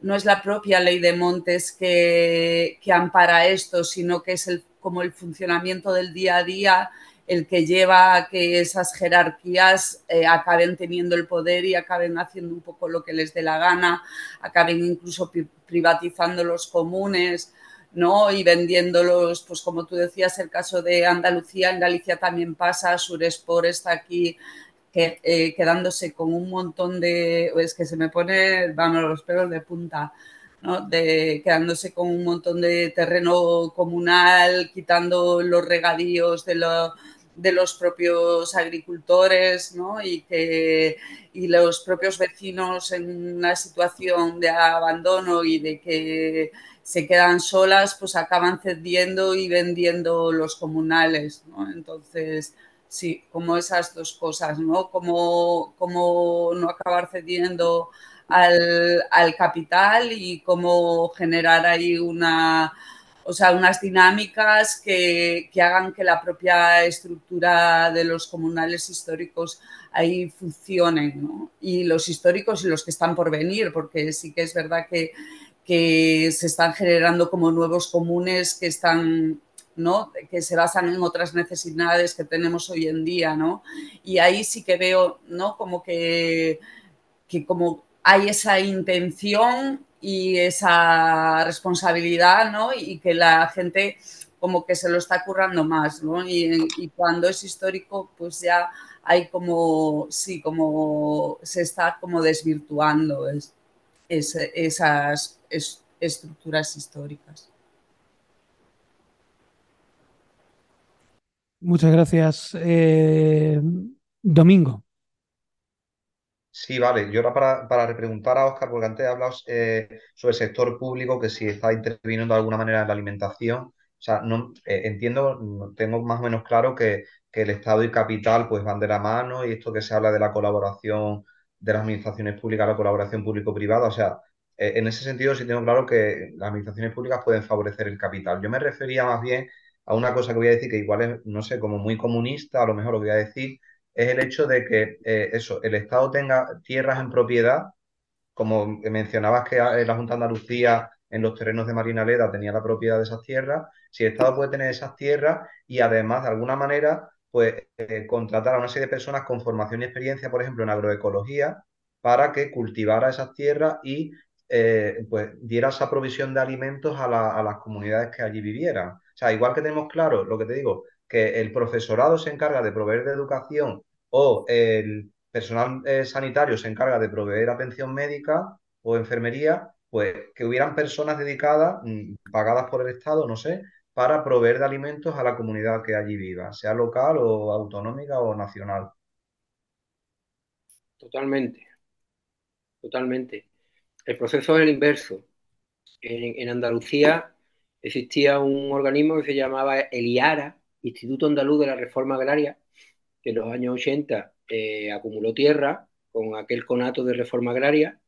no es la propia ley de montes que, que ampara esto, sino que es el, como el funcionamiento del día a día el que lleva a que esas jerarquías eh, acaben teniendo el poder y acaben haciendo un poco lo que les dé la gana, acaben incluso privatizando los comunes, ¿no? Y vendiéndolos, pues como tú decías, el caso de Andalucía, en Galicia también pasa, Surespor está aquí que, eh, quedándose con un montón de, es que se me pone, vamos, los pelos de punta, ¿no? De, quedándose con un montón de terreno comunal, quitando los regadíos de, de los propios agricultores, ¿no? Y que y los propios vecinos en una situación de abandono y de que se quedan solas, pues acaban cediendo y vendiendo los comunales, ¿no? Entonces, sí, como esas dos cosas, ¿no? Como, como no acabar cediendo al, al, capital y cómo generar ahí una, o sea, unas dinámicas que, que, hagan que la propia estructura de los comunales históricos ahí funcionen, ¿no? Y los históricos y los que están por venir, porque sí que es verdad que, que se están generando como nuevos comunes que están ¿no? que se basan en otras necesidades que tenemos hoy en día, ¿no? Y ahí sí que veo, ¿no? Como que, que como hay esa intención y esa responsabilidad, ¿no? Y que la gente como que se lo está currando más, ¿no? Y, cuando es histórico, pues ya hay como, sí, como se está como desvirtuando es, es, esas es, estructuras históricas. Muchas gracias. Eh, Domingo. Sí, vale. Yo ahora para, para repreguntar a Oscar, porque antes he eh, sobre el sector público, que si está interviniendo de alguna manera en la alimentación. O sea, no, eh, entiendo, tengo más o menos claro que, que, el Estado y capital pues van de la mano y esto que se habla de la colaboración de las administraciones públicas, la colaboración público-privada. O sea, eh, en ese sentido sí tengo claro que las administraciones públicas pueden favorecer el capital. Yo me refería más bien a una cosa que voy a decir que igual es, no sé, como muy comunista, a lo mejor lo voy a decir, es el hecho de que eh, eso, el Estado tenga tierras en propiedad, como mencionabas que la Junta de Andalucía en los terrenos de Marinaleda tenía la propiedad de esas tierras, si el Estado puede tener esas tierras y además de alguna manera pues eh, contratar a una serie de personas con formación y experiencia, por ejemplo, en agroecología, para que cultivara esas tierras y eh, pues diera esa provisión de alimentos a, la, a las comunidades que allí vivieran. O sea, igual que tenemos claro lo que te digo, que el profesorado se encarga de proveer de educación o el personal eh, sanitario se encarga de proveer atención médica o enfermería, pues que hubieran personas dedicadas, mm, pagadas por el Estado, no sé, para proveer de alimentos a la comunidad que allí viva, sea local o autonómica o nacional. Totalmente, totalmente. El proceso es el inverso. En, en Andalucía existía un organismo que se llamaba el IARA, Instituto Andaluz de la Reforma Agraria, que en los años 80 eh, acumuló tierra con aquel conato de reforma agraria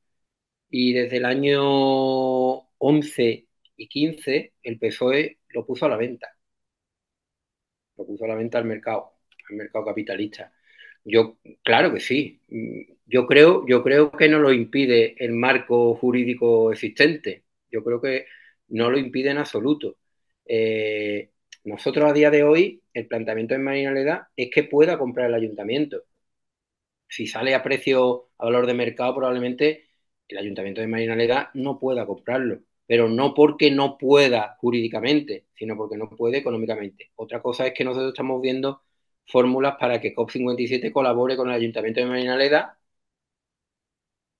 y desde el año 11 y 15 el PSOE lo puso a la venta. Lo puso a la venta al mercado, al mercado capitalista. Yo, claro que sí. Yo creo, yo creo que no lo impide el marco jurídico existente. Yo creo que no lo impide en absoluto. Eh, nosotros a día de hoy, el planteamiento de Marina es que pueda comprar el ayuntamiento. Si sale a precio, a valor de mercado, probablemente el ayuntamiento de Marina no pueda comprarlo, pero no porque no pueda jurídicamente, sino porque no puede económicamente. Otra cosa es que nosotros estamos viendo fórmulas para que COP57 colabore con el ayuntamiento de Marina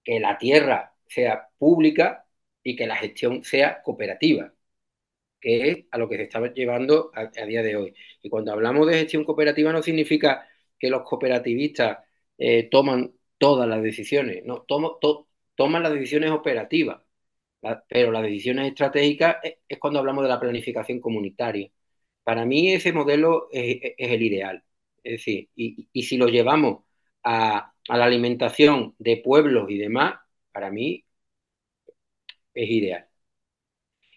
que la tierra sea pública y que la gestión sea cooperativa, que es a lo que se está llevando a, día de hoy. Y cuando hablamos de gestión cooperativa no significa que los cooperativistas eh, toman todas las decisiones, no, toman las decisiones operativas, pero las decisiones estratégicas es, cuando hablamos de la planificación comunitaria. Para mí ese modelo es, el ideal. Es decir, y, si lo llevamos a, la alimentación de pueblos y demás, para mí es ideal.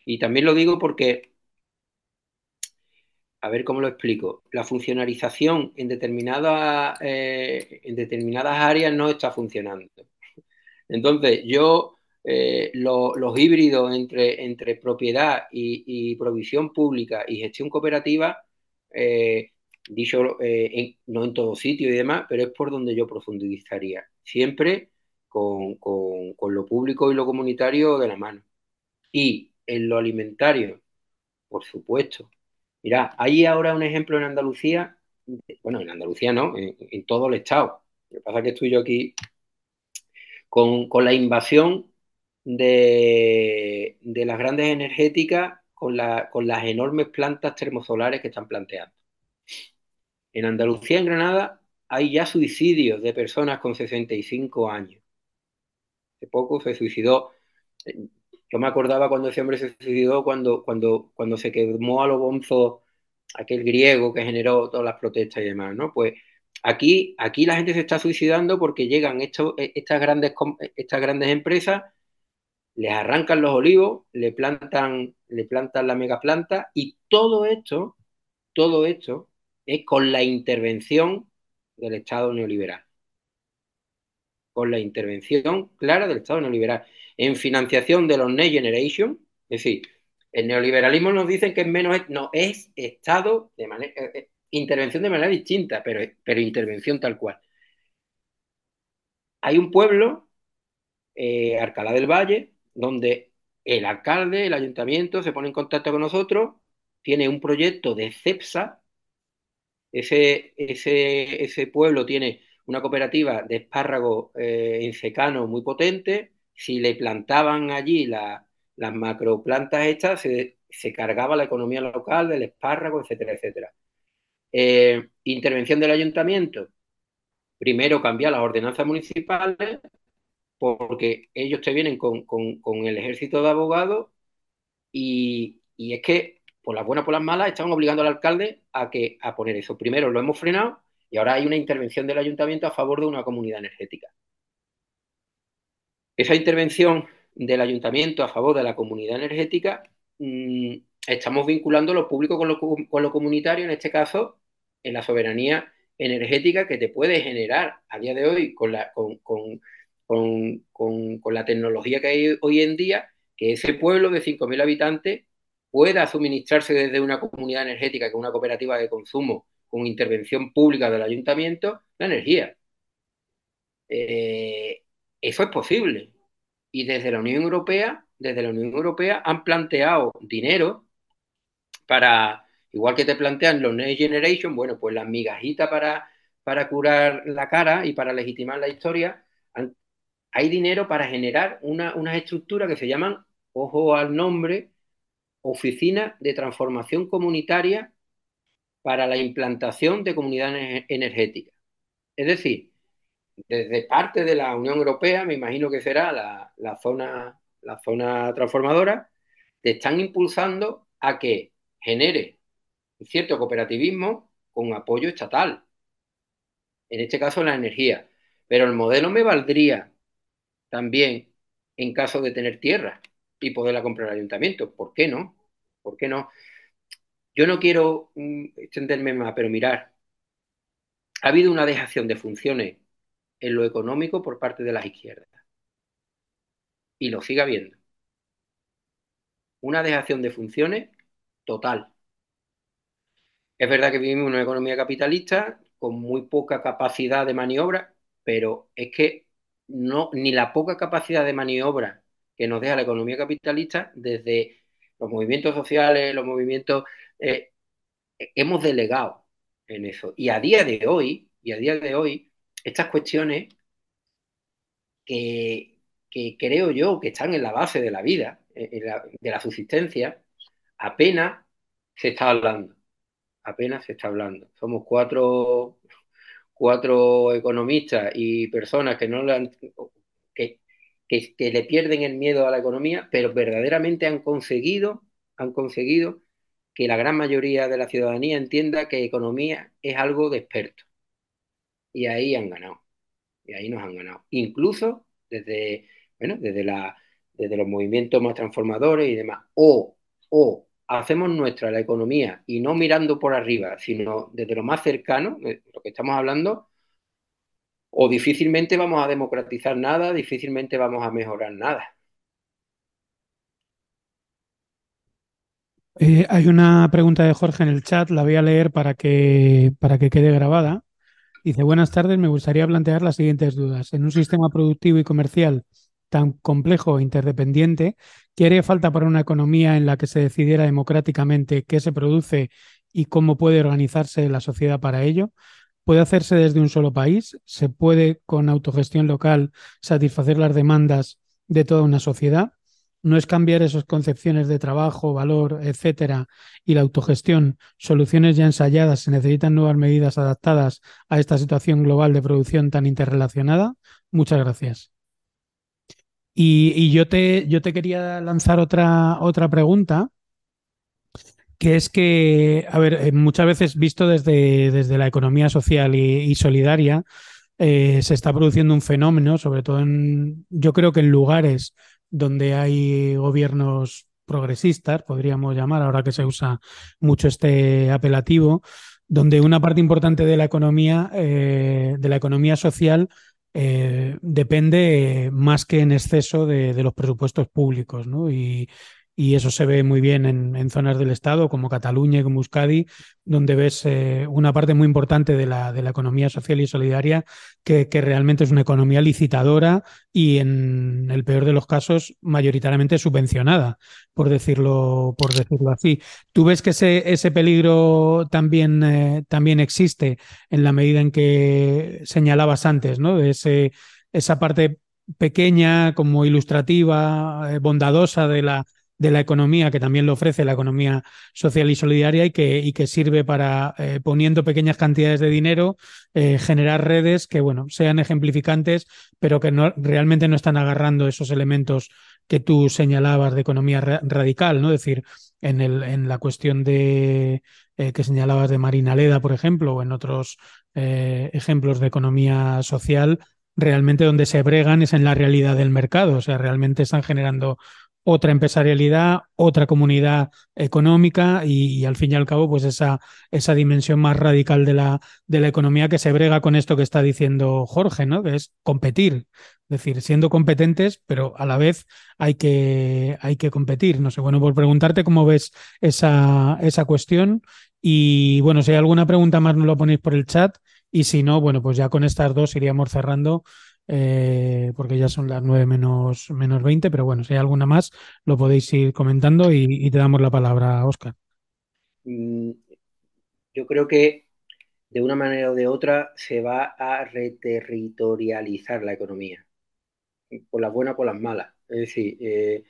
Y también lo digo porque, a ver cómo lo explico, la funcionalización en determinadas, eh, en determinadas áreas no está funcionando. Entonces, yo, eh, los híbridos entre, entre propiedad y, provisión pública y gestión cooperativa, eh, dicho no en todo sitio y demás, pero es por donde yo profundizaría, siempre con, con lo público y lo comunitario de la mano. Y en lo alimentario, por supuesto. Mira, hay ahora un ejemplo en Andalucía, bueno, en Andalucía no, en, todo el estado. Lo que pasa es que estoy yo aquí con, la invasión de, las grandes energéticas con, con las enormes plantas termosolares que están planteando. En Andalucía, en Granada, hay ya suicidios de personas con 65 años. Hace poco se suicidó. Yo me acordaba cuando ese hombre se suicidó, cuando, cuando, cuando se quemó a lo bonzo aquel griego que generó todas las protestas y demás, ¿no? Pues Aquí, aquí la gente se está suicidando porque llegan e, estas, grandes, estas grandes empresas, les arrancan los olivos, le plantan, le plantan la megaplanta y todo esto, todo esto es con la intervención del Estado neoliberal. Con la intervención clara del Estado neoliberal. En financiación de los Next Generation, es decir, el neoliberalismo nos dicen que es menos, no, es Estado de manera, eh, eh, intervención de manera distinta, pero, pero intervención tal cual. Hay un pueblo, eh, Alcalá del Valle, donde el alcalde, el ayuntamiento se pone en contacto con nosotros, tiene un proyecto de CEPSA, ese, ese, ese pueblo tiene una cooperativa de espárragos eh, en secano muy potente, si le plantaban allí las macroplantas estas, se, cargaba la economía local del espárrago, etcétera, etcétera. Eh, intervención del ayuntamiento. Primero cambiar las ordenanzas municipales porque ellos te vienen con, el ejército de abogados y, es que por las buenas por las malas están obligando al alcalde a, que, a poner eso. Primero lo hemos frenado y ahora hay una intervención del ayuntamiento a favor de una comunidad energética. Esa intervención del ayuntamiento a favor de la comunidad energética mm, estamos vinculando lo público con lo, con comunitario, en este caso, en la soberanía energética que te puede generar a día de hoy con la, con, la tecnología que hay hoy en día, que ese pueblo de 5.000 habitantes pueda suministrarse desde una comunidad energética, que es una cooperativa de consumo, con intervención pública del ayuntamiento, la energía. Eh, eso es posible. Y desde la Unión Europea, desde la Unión Europea han planteado dinero para, igual que te plantean los Next Generation, bueno, pues las migajitas para, para curar la cara y para legitimar la historia, hay dinero para generar una, unas estructuras que se llaman, ojo al nombre, Oficina de Transformación Comunitaria para la implantación de comunidades energéticas. Es decir, desde parte de la Unión Europea, me imagino que será la, zona transformadora, te están impulsando a que genere un cierto cooperativismo con apoyo estatal. En este caso, la energía. Pero el modelo me valdría también en caso de tener tierra y poderla comprar al ayuntamiento. ¿Por qué no? ¿Por qué no? yo no quiero mm, extenderme más, pero mirar, ha habido una dejación de funciones en lo económico por parte de las izquierdas. Y lo sigue habiendo. Una dejación de funciones total. Es verdad que vivimos en una economía capitalista con muy poca capacidad de maniobra, pero es que no, ni la poca capacidad de maniobra que nos deja la economía capitalista desde los movimientos sociales, los movimientos, eh, hemos delegado en eso. Y a día de hoy, y a día de hoy, estas cuestiones que, creo yo que están en la base de la vida, de la subsistencia, apenas se está hablando. Apenas se está hablando. Somos cuatro, cuatro economistas y personas que no le que, le pierden el miedo a la economía, pero verdaderamente han conseguido, han conseguido que la gran mayoría de la ciudadanía entienda que economía es algo de expertos. Y ahí han ganado. Y ahí nos han ganado. Incluso desde, bueno, desde, la, desde los movimientos más transformadores y demás. O, o hacemos nuestra la economía y no mirando por arriba, sino desde lo más cercano, lo que estamos hablando, o difícilmente vamos a democratizar nada, difícilmente vamos a mejorar nada. Eh, hay una pregunta de Jorge en el chat, la voy a leer para que, para que quede grabada. Dice, buenas tardes, me gustaría plantear las siguientes dudas. En un sistema productivo y comercial tan complejo e interdependiente, ¿qué haría falta para una economía en la que se decidiera democráticamente qué se produce y cómo puede organizarse la sociedad para ello? ¿Puede hacerse desde un solo país? ¿Se puede con autogestión local satisfacer las demandas de toda una sociedad? No es cambiar esas concepciones de trabajo, valor, etcétera, y la autogestión, soluciones ya ensayadas, se necesitan nuevas medidas adaptadas a esta situación global de producción tan interrelacionada. Muchas gracias. Y, yo, te, yo te quería lanzar otra, otra pregunta, que es que, a ver, eh, muchas veces visto desde, desde la economía social y, solidaria, eh, se está produciendo un fenómeno, sobre todo en, yo creo que en lugares donde hay gobiernos progresistas, podríamos llamar, ahora que se usa mucho este apelativo, donde una parte importante de la economía, eh, de la economía social, eh, depende más que en exceso de, de los presupuestos públicos, ¿no? Y, y eso se ve muy bien en, zonas del Estado como Cataluña y como Euskadi, donde ves eh, una parte muy importante de la, de la economía social y solidaria que, realmente es una economía licitadora y en el peor de los casos mayoritariamente subvencionada, por decirlo, por decirlo así. ¿Tú ves que ese, ese peligro también, eh, también existe en la medida en que señalabas antes, ¿no? De ese, esa parte pequeña, como ilustrativa, eh, bondadosa de la, de la economía, que también lo ofrece la economía social y solidaria y que, y que sirve para, eh, poniendo pequeñas cantidades de dinero, eh, generar redes que, bueno, sean ejemplificantes, pero que no, realmente no están agarrando esos elementos que tú señalabas de economía radical, ¿no? Es decir, en, el, en la cuestión de eh, que señalabas de Marina Leda, por ejemplo, o en otros ejemplos de economía social, realmente donde se bregan es en la realidad del mercado, o sea, realmente están generando otra empresarialidad, otra comunidad económica y, al fin y al cabo, pues esa, esa dimensión más radical de la, de la economía que se brega con esto que está diciendo Jorge, ¿no? Que es competir. Es decir, siendo competentes, pero a la vez hay que, hay que competir. No sé, bueno, por preguntarte cómo ves esa, esa cuestión. Y bueno, si hay alguna pregunta más, nos lo ponéis por el chat. Y si no, bueno, pues ya con estas dos iríamos cerrando eh, porque ya son las 9 menos, menos 20, pero bueno, si hay alguna más, lo podéis ir comentando y, te damos la palabra, Oscar. Mm, yo creo que de una manera o de otra se va a reterritorializar la economía, por las buenas, por las malas. Es decir, eh,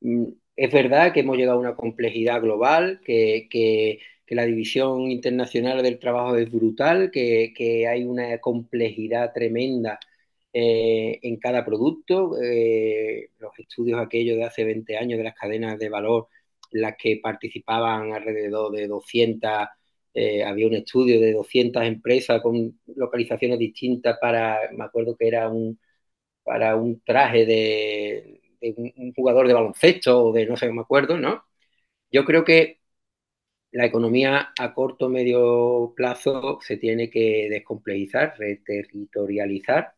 mm, es verdad que hemos llegado a una complejidad global, que, que, la división internacional del trabajo es brutal, que, que hay una complejidad tremenda eh, en cada producto. Eh, los estudios aquellos de hace 20 años de las cadenas de valor, las que participaban alrededor de 200, eh, había un estudio de 200 empresas con localizaciones distintas para, me acuerdo que era un, para un traje de, un, jugador de baloncesto o de no sé, me acuerdo, ¿no? Yo creo que la economía a corto medio plazo se tiene que descomplejizar, reterritorializar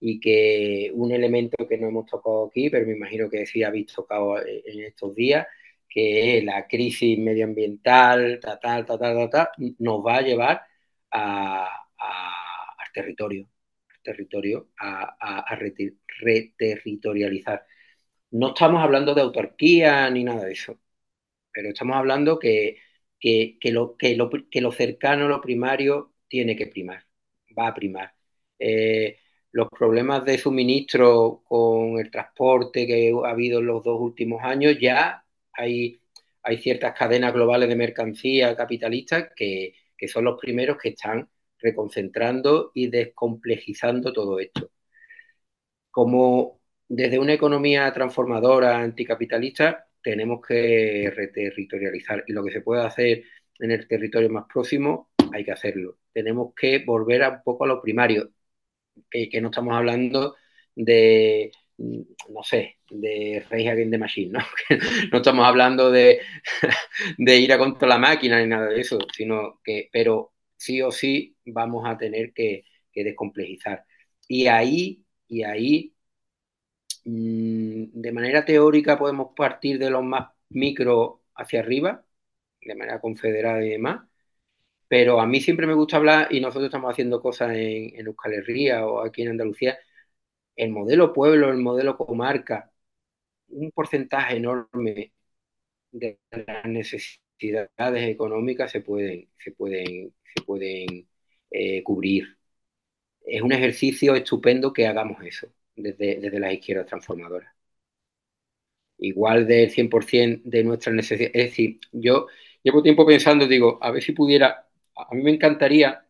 y que un elemento que no hemos tocado aquí, pero me imagino que sí habéis tocado en estos días, que la crisis medioambiental, tal, tal, tal, tal, tal, nos va a llevar a, al territorio, al territorio, a, a reterritorializar. No estamos hablando de autarquía ni nada de eso, pero estamos hablando que, que, que, lo, que, lo, que lo cercano, lo primario, tiene que primar, va a primar. Eh, los problemas de suministro con el transporte que ha habido en los dos últimos años, ya hay, hay ciertas cadenas globales de mercancía capitalistas que, que son los primeros que están reconcentrando y descomplejizando todo esto. Como desde una economía transformadora anticapitalista tenemos que reterritorializar y lo que se puede hacer en el territorio más próximo hay que hacerlo. Tenemos que volver un poco a lo primario, que, no estamos hablando de, no sé, de Rage Against the Machine, ¿no? no estamos hablando de, de, ir a contra la máquina ni nada de eso, sino que, pero sí o sí vamos a tener que, que descomplejizar. Y ahí, y ahí Mm, de manera teórica podemos partir de los más micro hacia arriba, de manera confederada y demás, pero a mí siempre me gusta hablar, y nosotros estamos haciendo cosas en, en Euskal Herria o aquí en Andalucía, el modelo pueblo, el modelo comarca, un porcentaje enorme de las necesidades económicas se pueden, se pueden, se pueden eh, cubrir. Es un ejercicio estupendo que hagamos eso desde, desde las izquierdas transformadoras. Igual del 100% de nuestras necesidades. Es decir, yo llevo tiempo pensando, digo, a ver si pudiera, a mí me encantaría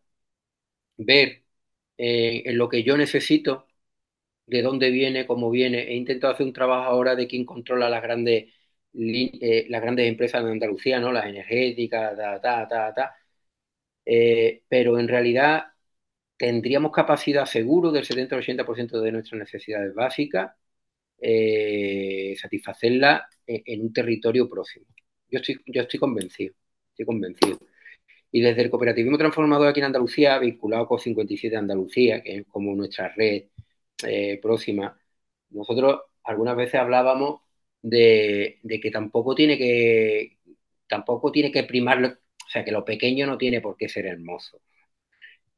ver eh, en lo que yo necesito, de dónde viene, cómo viene. He intentado hacer un trabajo ahora de quién controla las grandes, eh, las grandes empresas de Andalucía, ¿no? las energéticas, ta, ta, ta, ta. Eh, pero en realidad tendríamos capacidad seguro del 70-80% de nuestras necesidades básicas, eh, satisfacerlas en, en, un territorio próximo. Yo estoy, yo estoy convencido, estoy convencido. Y desde el cooperativismo transformador aquí en Andalucía, vinculado con 57 Andalucía, que es como nuestra red eh, próxima, nosotros algunas veces hablábamos de, que tampoco tiene que tampoco tiene que primar, o sea, que lo pequeño no tiene por qué ser hermoso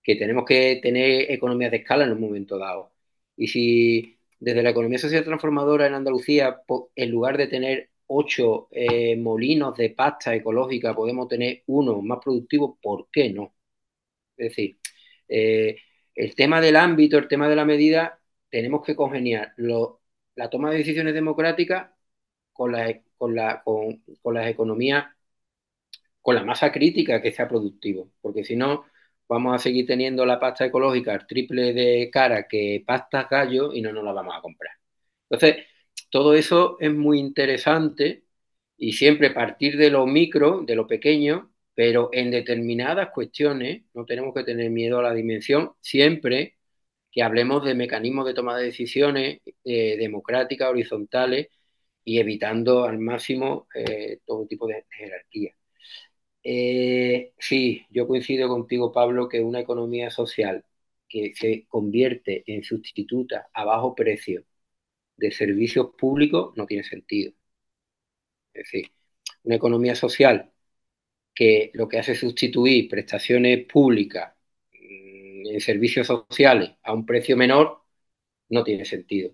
que tenemos que tener economías de escala en un momento dado. Y si desde la economía social transformadora en Andalucía, en lugar de tener ocho eh, molinos de pasta ecológica, podemos tener uno más productivo, ¿por qué no? Es decir, eh, el tema del ámbito, el tema de la medida, tenemos que congeniar lo, la toma de decisiones democráticas con, la, con, la, con, las economías, con la masa crítica que sea productivo, porque si no, vamos a seguir teniendo la pasta ecológica triple de cara que pasta gallo y no nos la vamos a comprar. Entonces, todo eso es muy interesante y siempre partir de lo micro, de lo pequeño, pero en determinadas cuestiones no tenemos que tener miedo a la dimensión, siempre que hablemos de mecanismos de toma de decisiones eh, democráticas, horizontales y evitando al máximo eh, todo tipo de jerarquía. Eh, sí, yo coincido contigo, Pablo, que una economía social que se convierte en sustituta a bajo precio de servicios públicos no tiene sentido. Es decir, una economía social que lo que hace es sustituir prestaciones públicas mm, en servicios sociales a un precio menor no tiene sentido.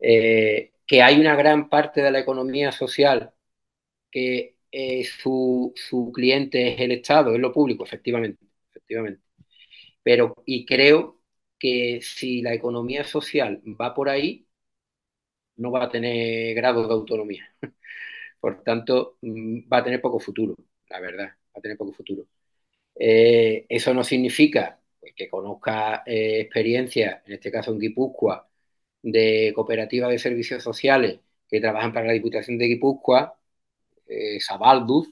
Eh, que hay una gran parte de la economía social que eh, su, su, cliente es el Estado, es lo público, efectivamente, efectivamente. Pero, y creo que si la economía social va por ahí, no va a tener grado de autonomía. Por tanto, mm, va a tener poco futuro, la verdad, va a tener poco futuro. Eh, eso no significa que conozca eh, experiencias, en este caso en Guipúzcoa, de cooperativas de servicios sociales que trabajan para la Diputación de Guipúzcoa eh, Sabalduz,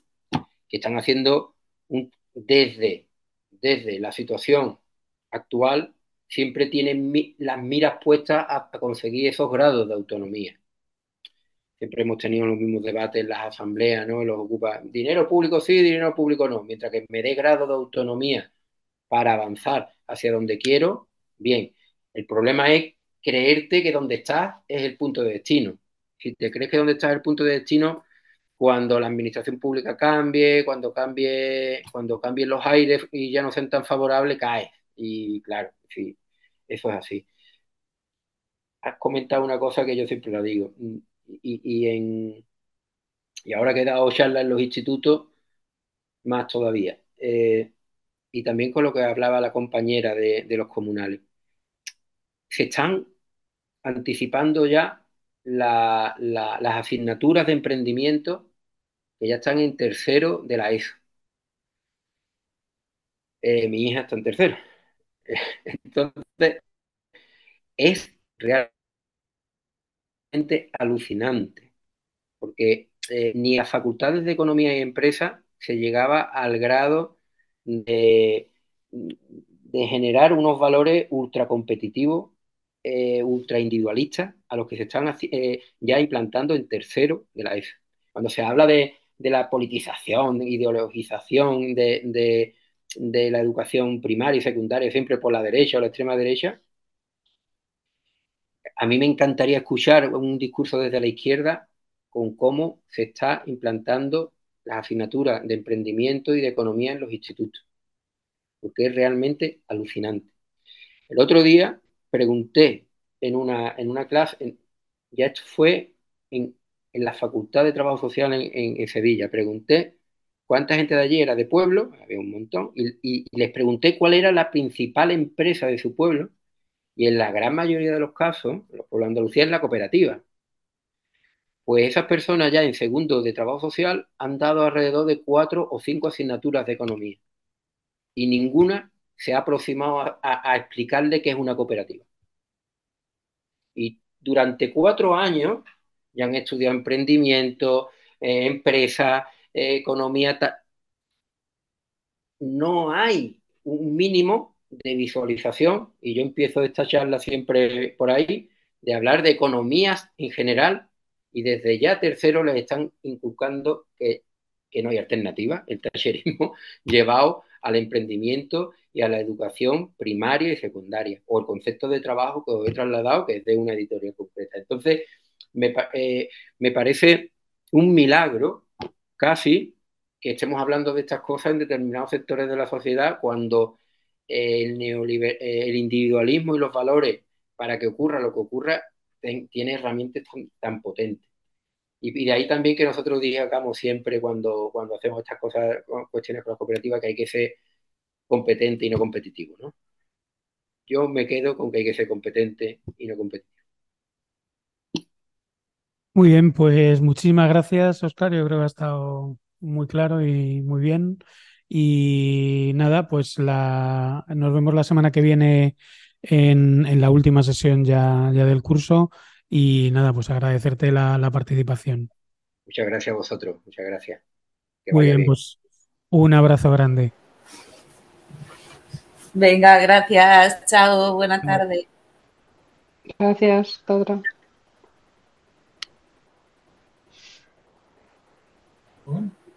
que están haciendo un, desde, desde la situación actual, siempre tienen mi, las miras puestas a, conseguir esos grados de autonomía. siempre hemos tenido los mismos debates en las asambleas, ¿no? Los ocupa dinero público sí, dinero público no. Mientras que me dé grado de autonomía para avanzar hacia donde quiero, bien. El problema es creerte que donde estás es el punto de destino. Si te crees que donde estás es el punto de destino, cuando la administración pública cambie, cuando cambie, cuando cambien los aires y ya no sean tan favorables, caes. Y claro, sí, eso es así. Has comentado una cosa que yo siempre la digo y, en, y ahora que he dado charlas en los institutos, más todavía. Eh, y también con lo que hablaba la compañera de, los comunales. Se están anticipando ya las asignaturas de emprendimiento que ya están en tercero de la ESO. Eh, mi hija está en tercero. Entonces, es realmente alucinante, porque eh, ni a facultades de economía y empresa se llegaba al grado de, de generar unos valores ultra competitivos, eh, ultra individualistas, a los que se están eh, ya implantando en tercero de la ESO. Cuando se habla de, la politización, ideologización de, de la educación primaria y secundaria, siempre por la derecha o la extrema derecha, a mí me encantaría escuchar un discurso desde la izquierda con cómo se está implantando las asignaturas de emprendimiento y de economía en los institutos, porque es realmente alucinante. El otro día pregunté en una, en una clase, ya esto fue en, la Facultad de Trabajo Social en, Sevilla, pregunté cuánta gente de allí era de pueblo, había un montón, y les pregunté cuál era la principal empresa de su pueblo, y en la gran mayoría de los casos, los pueblos de Andalucía es la cooperativa. Pues esas personas ya en segundo de trabajo social han dado alrededor de cuatro o cinco asignaturas de economía. Y ninguna se ha aproximado a, explicarle qué es una cooperativa. Y durante cuatro años ya han estudiado emprendimiento, eh, empresa, economía. No hay un mínimo de visualización, y yo empiezo esta charla siempre por ahí, de hablar de economías en general, y desde ya tercero les están inculcando que, no hay alternativa, el tallerismo llevado al emprendimiento y a la educación primaria y secundaria, o el concepto de trabajo que os he trasladado, que es de una editorial concreta. Entonces, me, eh, me parece un milagro casi que estemos hablando de estas cosas en determinados sectores de la sociedad cuando el, el individualismo y los valores para que ocurra lo que ocurra tiene herramientas tan, potentes. Y, de ahí también que nosotros digamos siempre cuando, cuando hacemos estas cosas, cuestiones con la cooperativa, que hay que ser competente y no competitivo. ¿no? Yo me quedo con que hay que ser competente y no competitivo. Muy bien, pues muchísimas gracias, Oscar. Yo creo que ha estado muy claro y muy bien. Y nada, pues la, nos vemos la semana que viene en, en la última sesión ya, ya, del curso. Y nada, pues agradecerte la, la participación. Muchas gracias a vosotros, muchas gracias. Muy bien, pues un abrazo grande. Venga, gracias. Chao, buena tarde. Gracias, Hum?